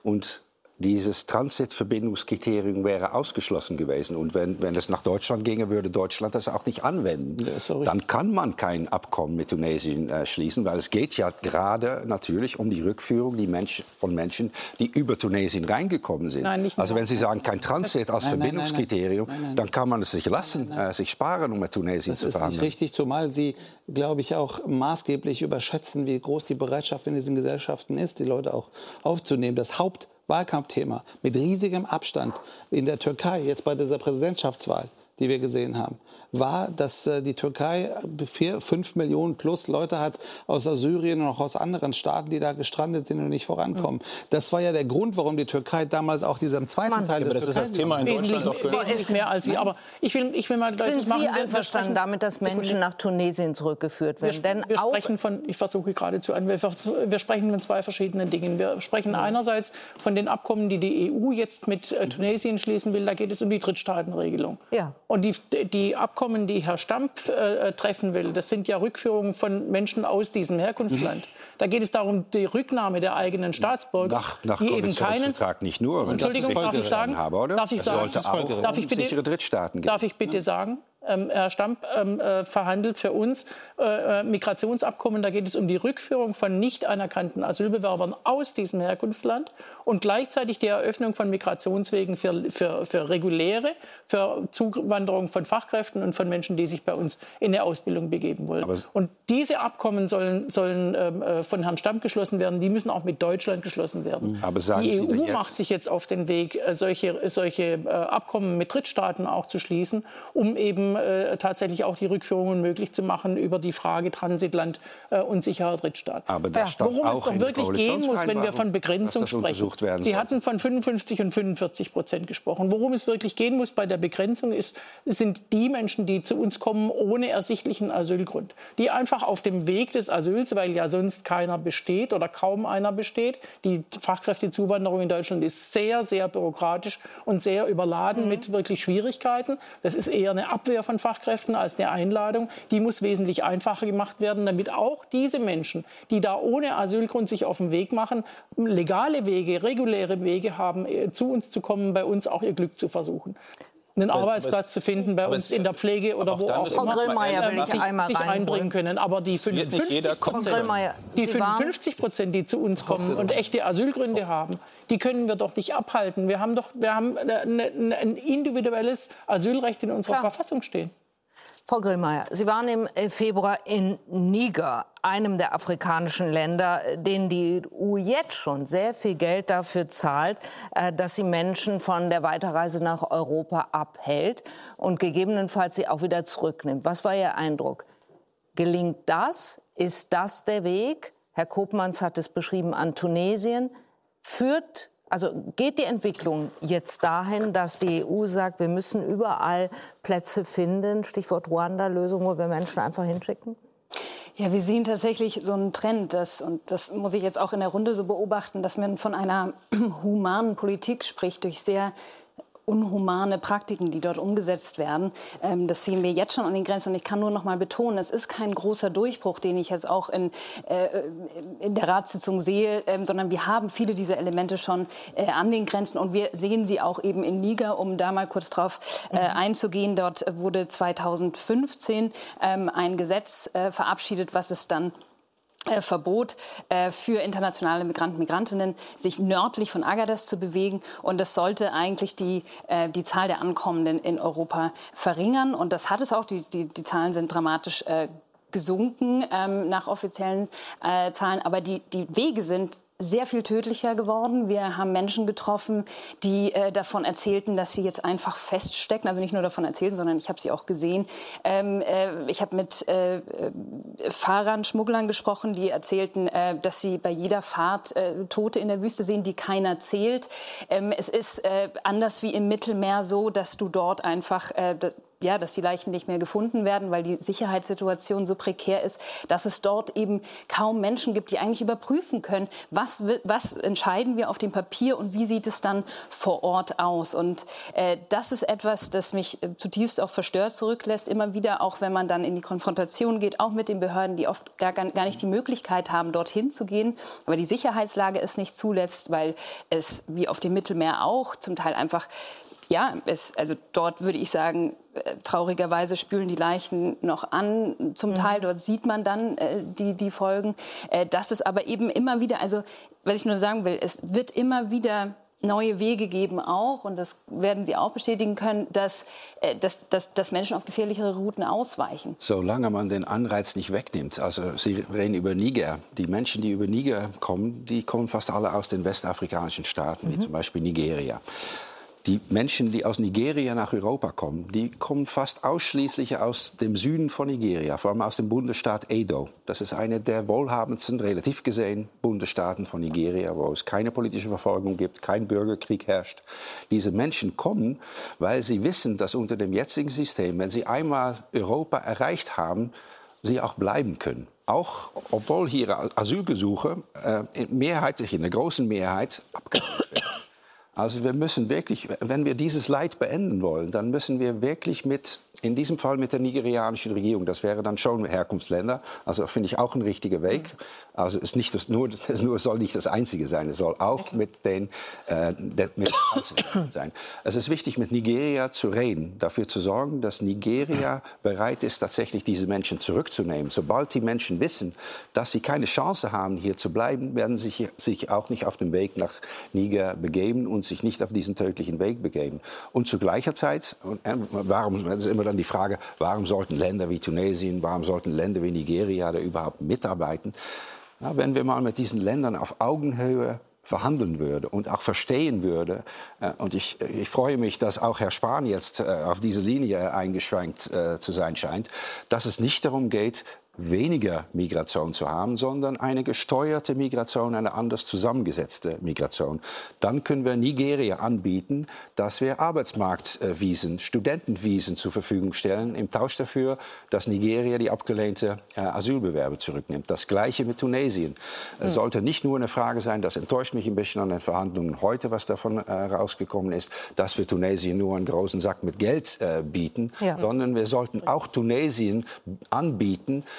und dieses Transitverbindungskriterium wäre ausgeschlossen gewesen. Und wenn, wenn es nach Deutschland ginge, würde Deutschland das auch nicht anwenden. Ja, Dann kann man kein Abkommen mit Tunesien äh, schließen, weil es geht ja gerade natürlich um die Rückführung die Mensch, von Menschen, die über Tunesien reingekommen sind. Nein, also wenn Sie sagen, kein Transit als nein, Verbindungskriterium, nein, dann kann man es sich lassen, äh, sich sparen, um mit Tunesien das zu verhandeln. Das ist nicht richtig, zumal Sie, glaube ich, auch maßgeblich überschätzen, wie groß die Bereitschaft in diesen Gesellschaften ist, die Leute auch aufzunehmen. Das Haupt Wahlkampfthema mit riesigem Abstand in der Türkei, jetzt bei dieser Präsidentschaftswahl, die wir gesehen haben war, dass äh, die Türkei vier, fünf Millionen plus Leute hat aus Syrien und auch aus anderen Staaten, die da gestrandet sind und nicht vorankommen. Mhm. Das war ja der Grund, warum die Türkei damals auch diesem zweiten Mann. Teil ja, des das ist das Thema in Deutschland doch wesentlich mehr als Sie. Aber ich will, ich will mal Sind Sie machen, einverstanden damit, dass Menschen nach Tunesien zurückgeführt werden? Wir, Denn wir sprechen von, ich versuche gerade zu wir, wir sprechen von zwei verschiedenen Dingen. Wir sprechen mhm. einerseits von den Abkommen, die die EU jetzt mit äh, Tunesien schließen will. Da geht es um die Drittstaatenregelung. Ja. Und die, die Abkommen Abkommen, die Herr Stampf äh, treffen will, das sind ja Rückführungen von Menschen aus diesem Herkunftsland. Mhm. Da geht es darum, die Rücknahme der eigenen Staatsbürger, nach, nach die eben keinen. nicht nur. Entschuldigung, darf ich sagen? Darf ich sagen? Darf ich bitte, Drittstaaten geben. Darf ich bitte sagen? Ähm, Herr Stamp ähm, äh, verhandelt für uns äh, äh, Migrationsabkommen. Da geht es um die Rückführung von nicht anerkannten Asylbewerbern aus diesem Herkunftsland und gleichzeitig die Eröffnung von Migrationswegen für, für, für reguläre, für Zuwanderung von Fachkräften und von Menschen, die sich bei uns in der Ausbildung begeben wollen. Aber und diese Abkommen sollen, sollen ähm, äh, von Herrn Stamp geschlossen werden. Die müssen auch mit Deutschland geschlossen werden. Aber sagen die Sie EU macht sich jetzt auf den Weg, solche, solche Abkommen mit Drittstaaten auch zu schließen, um eben äh, tatsächlich auch die Rückführungen möglich zu machen über die Frage Transitland äh, und sicherer Drittstaat. Aber das ja, worum es doch wirklich gehen muss, wenn wir von Begrenzung sprechen. Sie hatten von 55 und 45 Prozent gesprochen. Worum es wirklich gehen muss bei der Begrenzung ist, sind die Menschen, die zu uns kommen ohne ersichtlichen Asylgrund, die einfach auf dem Weg des Asyls, weil ja sonst keiner besteht oder kaum einer besteht. Die Fachkräftezuwanderung in Deutschland ist sehr, sehr bürokratisch und sehr überladen mhm. mit wirklich Schwierigkeiten. Das ist eher eine Abwehr Abwehr von Fachkräften als eine Einladung. Die muss wesentlich einfacher gemacht werden, damit auch diese Menschen, die da ohne Asylgrund sich auf den Weg machen, legale Wege, reguläre Wege haben, äh, zu uns zu kommen, bei uns auch ihr Glück zu versuchen einen Arbeitsplatz zu finden bei uns in der Pflege oder wo auch immer, Grillmeier will sich, sich einbringen können. Aber die 55 Prozent, die, 55 Prozent, die zu uns kommen und echte Asylgründe haben, die können wir doch nicht abhalten. Wir haben doch wir haben ein individuelles Asylrecht in unserer Klar. Verfassung stehen. Frau Grillmeier, Sie waren im äh, Februar in Niger, einem der afrikanischen Länder, denen die EU jetzt schon sehr viel Geld dafür zahlt, äh, dass sie Menschen von der Weiterreise nach Europa abhält und gegebenenfalls sie auch wieder zurücknimmt. Was war Ihr Eindruck? Gelingt das? Ist das der Weg? Herr Kopmanns hat es beschrieben an Tunesien. Führt also geht die Entwicklung jetzt dahin, dass die EU sagt, wir müssen überall Plätze finden, Stichwort Ruanda-Lösung, wo wir Menschen einfach hinschicken? Ja, wir sehen tatsächlich so einen Trend, dass, und das muss ich jetzt auch in der Runde so beobachten, dass man von einer humanen Politik spricht, durch sehr unhumane Praktiken, die dort umgesetzt werden. Ähm, das sehen wir jetzt schon an den Grenzen. Und ich kann nur noch mal betonen, es ist kein großer Durchbruch, den ich jetzt auch in, äh, in der Ratssitzung sehe, ähm, sondern wir haben viele dieser Elemente schon äh, an den Grenzen. Und wir sehen sie auch eben in Niger, um da mal kurz drauf äh, mhm. einzugehen. Dort wurde 2015 ähm, ein Gesetz äh, verabschiedet, was es dann Verbot äh, für internationale Migranten Migrantinnen, sich nördlich von Agadez zu bewegen. Und das sollte eigentlich die, äh, die Zahl der Ankommenden in Europa verringern. Und das hat es auch. Die, die, die Zahlen sind dramatisch gesunken ähm, nach offiziellen äh, Zahlen. Aber die, die Wege sind sehr viel tödlicher geworden. Wir haben Menschen getroffen, die äh, davon erzählten, dass sie jetzt einfach feststecken. Also nicht nur davon erzählten, sondern ich habe sie auch gesehen. Ähm, äh, ich habe mit äh, Fahrern, Schmugglern gesprochen, die erzählten, äh, dass sie bei jeder Fahrt äh, Tote in der Wüste sehen, die keiner zählt. Ähm, es ist äh, anders wie im Mittelmeer so, dass du dort einfach ja, dass die Leichen nicht mehr gefunden werden, weil die Sicherheitssituation so prekär ist, dass es dort eben kaum Menschen gibt, die eigentlich überprüfen können, was, was entscheiden wir auf dem Papier und wie sieht es dann vor Ort aus. Und äh, das ist etwas, das mich äh, zutiefst auch verstört zurücklässt, immer wieder, auch wenn man dann in die Konfrontation geht, auch mit den Behörden, die oft gar, gar nicht die Möglichkeit haben, dorthin zu gehen, aber die Sicherheitslage es nicht zulässt, weil es wie auf dem Mittelmeer auch zum Teil einfach ja, es, also dort würde ich sagen, äh, traurigerweise spülen die Leichen noch an. Zum mhm. Teil dort sieht man dann äh, die, die Folgen. Äh, das ist aber eben immer wieder, also was ich nur sagen will, es wird immer wieder neue Wege geben auch, und das werden Sie auch bestätigen können, dass, äh, dass, dass, dass Menschen auf gefährlichere Routen ausweichen. Solange man den Anreiz nicht wegnimmt. Also Sie reden über Niger. Die Menschen, die über Niger kommen, die kommen fast alle aus den westafrikanischen Staaten, mhm. wie zum Beispiel Nigeria. Die Menschen, die aus Nigeria nach Europa kommen, die kommen fast ausschließlich aus dem Süden von Nigeria, vor allem aus dem Bundesstaat Edo. Das ist einer der wohlhabendsten, relativ gesehen, Bundesstaaten von Nigeria, wo es keine politische Verfolgung gibt, kein Bürgerkrieg herrscht. Diese Menschen kommen, weil sie wissen, dass unter dem jetzigen System, wenn sie einmal Europa erreicht haben, sie auch bleiben können. Auch obwohl hier Asylgesuche äh, mehrheitlich, in der großen Mehrheit abgelehnt werden. Also wir müssen wirklich, wenn wir dieses Leid beenden wollen, dann müssen wir wirklich mit in diesem Fall mit der nigerianischen Regierung. Das wäre dann schon Herkunftsländer. Also finde ich auch ein richtiger Weg. Also es, nicht das, nur, es nur soll nicht das Einzige sein. Es soll auch okay. mit den äh, mit sein. Es ist wichtig, mit Nigeria zu reden, dafür zu sorgen, dass Nigeria bereit ist, tatsächlich diese Menschen zurückzunehmen. Sobald die Menschen wissen, dass sie keine Chance haben, hier zu bleiben, werden sie sich, auch nicht auf den Weg nach Niger begeben und sich nicht auf diesen tödlichen Weg begeben. Und zu gleicher Zeit, äh, warum, das ist immer dann die Frage, warum sollten Länder wie Tunesien, warum sollten Länder wie Nigeria da überhaupt mitarbeiten? Ja, wenn wir mal mit diesen Ländern auf Augenhöhe verhandeln würde und auch verstehen würde. Äh, und ich, ich freue mich, dass auch Herr Spahn jetzt äh, auf diese Linie eingeschränkt äh, zu sein scheint, dass es nicht darum geht, weniger Migration zu haben, sondern eine gesteuerte Migration, eine anders zusammengesetzte Migration. Dann können wir Nigeria anbieten, dass wir Arbeitsmarktvisen, Studentenvisen zur Verfügung stellen, im Tausch dafür, dass Nigeria die abgelehnte äh, Asylbewerber zurücknimmt. Das Gleiche mit Tunesien. Es sollte nicht nur eine Frage sein, das enttäuscht mich ein bisschen an den Verhandlungen heute, was davon äh, rausgekommen ist, dass wir Tunesien nur einen großen Sack mit Geld äh, bieten, ja. sondern wir sollten auch Tunesien anbieten,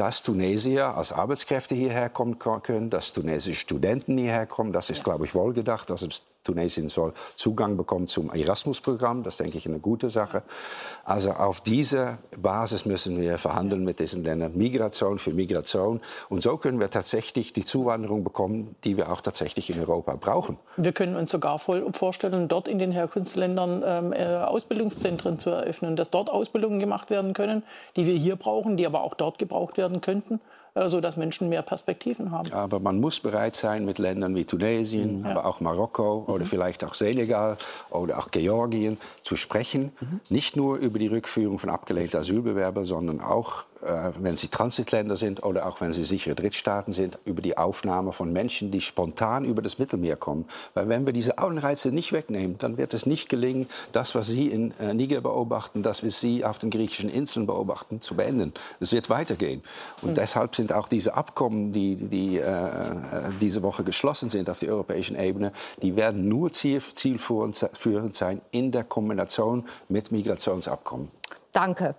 dass Tunesier als Arbeitskräfte hierher kommen können, dass tunesische Studenten hierher kommen. Das ist, glaube ich, wohlgedacht. Also Tunesien soll Zugang bekommen zum Erasmus-Programm. Das denke ich eine gute Sache. Also auf dieser Basis müssen wir verhandeln mit diesen Ländern. Migration für Migration. Und so können wir tatsächlich die Zuwanderung bekommen, die wir auch tatsächlich in Europa brauchen. Wir können uns sogar vorstellen, dort in den Herkunftsländern ähm, äh, Ausbildungszentren zu eröffnen, dass dort Ausbildungen gemacht werden können, die wir hier brauchen, die aber auch dort gebraucht werden könnten. Äh, sodass Menschen mehr Perspektiven haben. Aber man muss bereit sein, mit Ländern wie Tunesien, ja. aber auch Marokko oder mhm. vielleicht auch Senegal oder auch Georgien zu sprechen. Mhm. Nicht nur über die Rückführung von abgelehnten Asylbewerbern, sondern auch wenn sie Transitländer sind oder auch wenn sie sichere Drittstaaten sind, über die Aufnahme von Menschen, die spontan über das Mittelmeer kommen. Weil wenn wir diese Anreize nicht wegnehmen, dann wird es nicht gelingen, das, was Sie in äh, Niger beobachten, das, was Sie auf den griechischen Inseln beobachten, zu beenden. Es wird weitergehen. Und mhm. deshalb sind auch diese Abkommen, die, die äh, diese Woche geschlossen sind auf der europäischen Ebene, die werden nur ziel, zielführend sein in der Kombination mit Migrationsabkommen. Danke.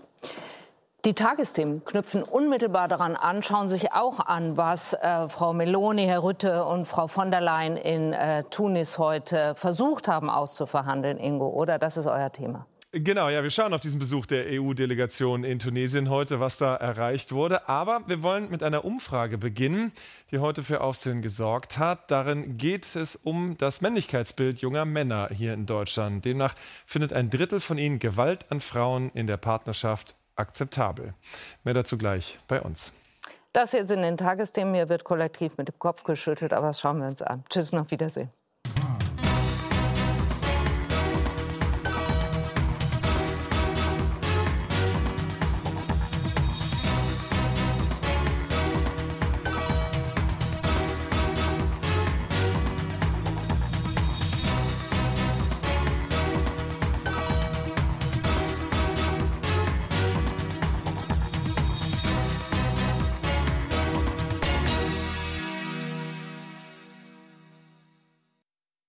Die Tagesthemen knüpfen unmittelbar daran an, schauen sich auch an, was äh, Frau Meloni, Herr Rütte und Frau von der Leyen in äh, Tunis heute versucht haben auszuverhandeln, Ingo, oder? Das ist euer Thema. Genau, ja, wir schauen auf diesen Besuch der EU-Delegation in Tunesien heute, was da erreicht wurde. Aber wir wollen mit einer Umfrage beginnen, die heute für Aufsehen gesorgt hat. Darin geht es um das Männlichkeitsbild junger Männer hier in Deutschland. Demnach findet ein Drittel von ihnen Gewalt an Frauen in der Partnerschaft akzeptabel. Mehr dazu gleich bei uns. Das jetzt in den Tagesthemen. Hier wird kollektiv mit dem Kopf geschüttelt, aber das schauen wir uns an. Tschüss, noch Wiedersehen.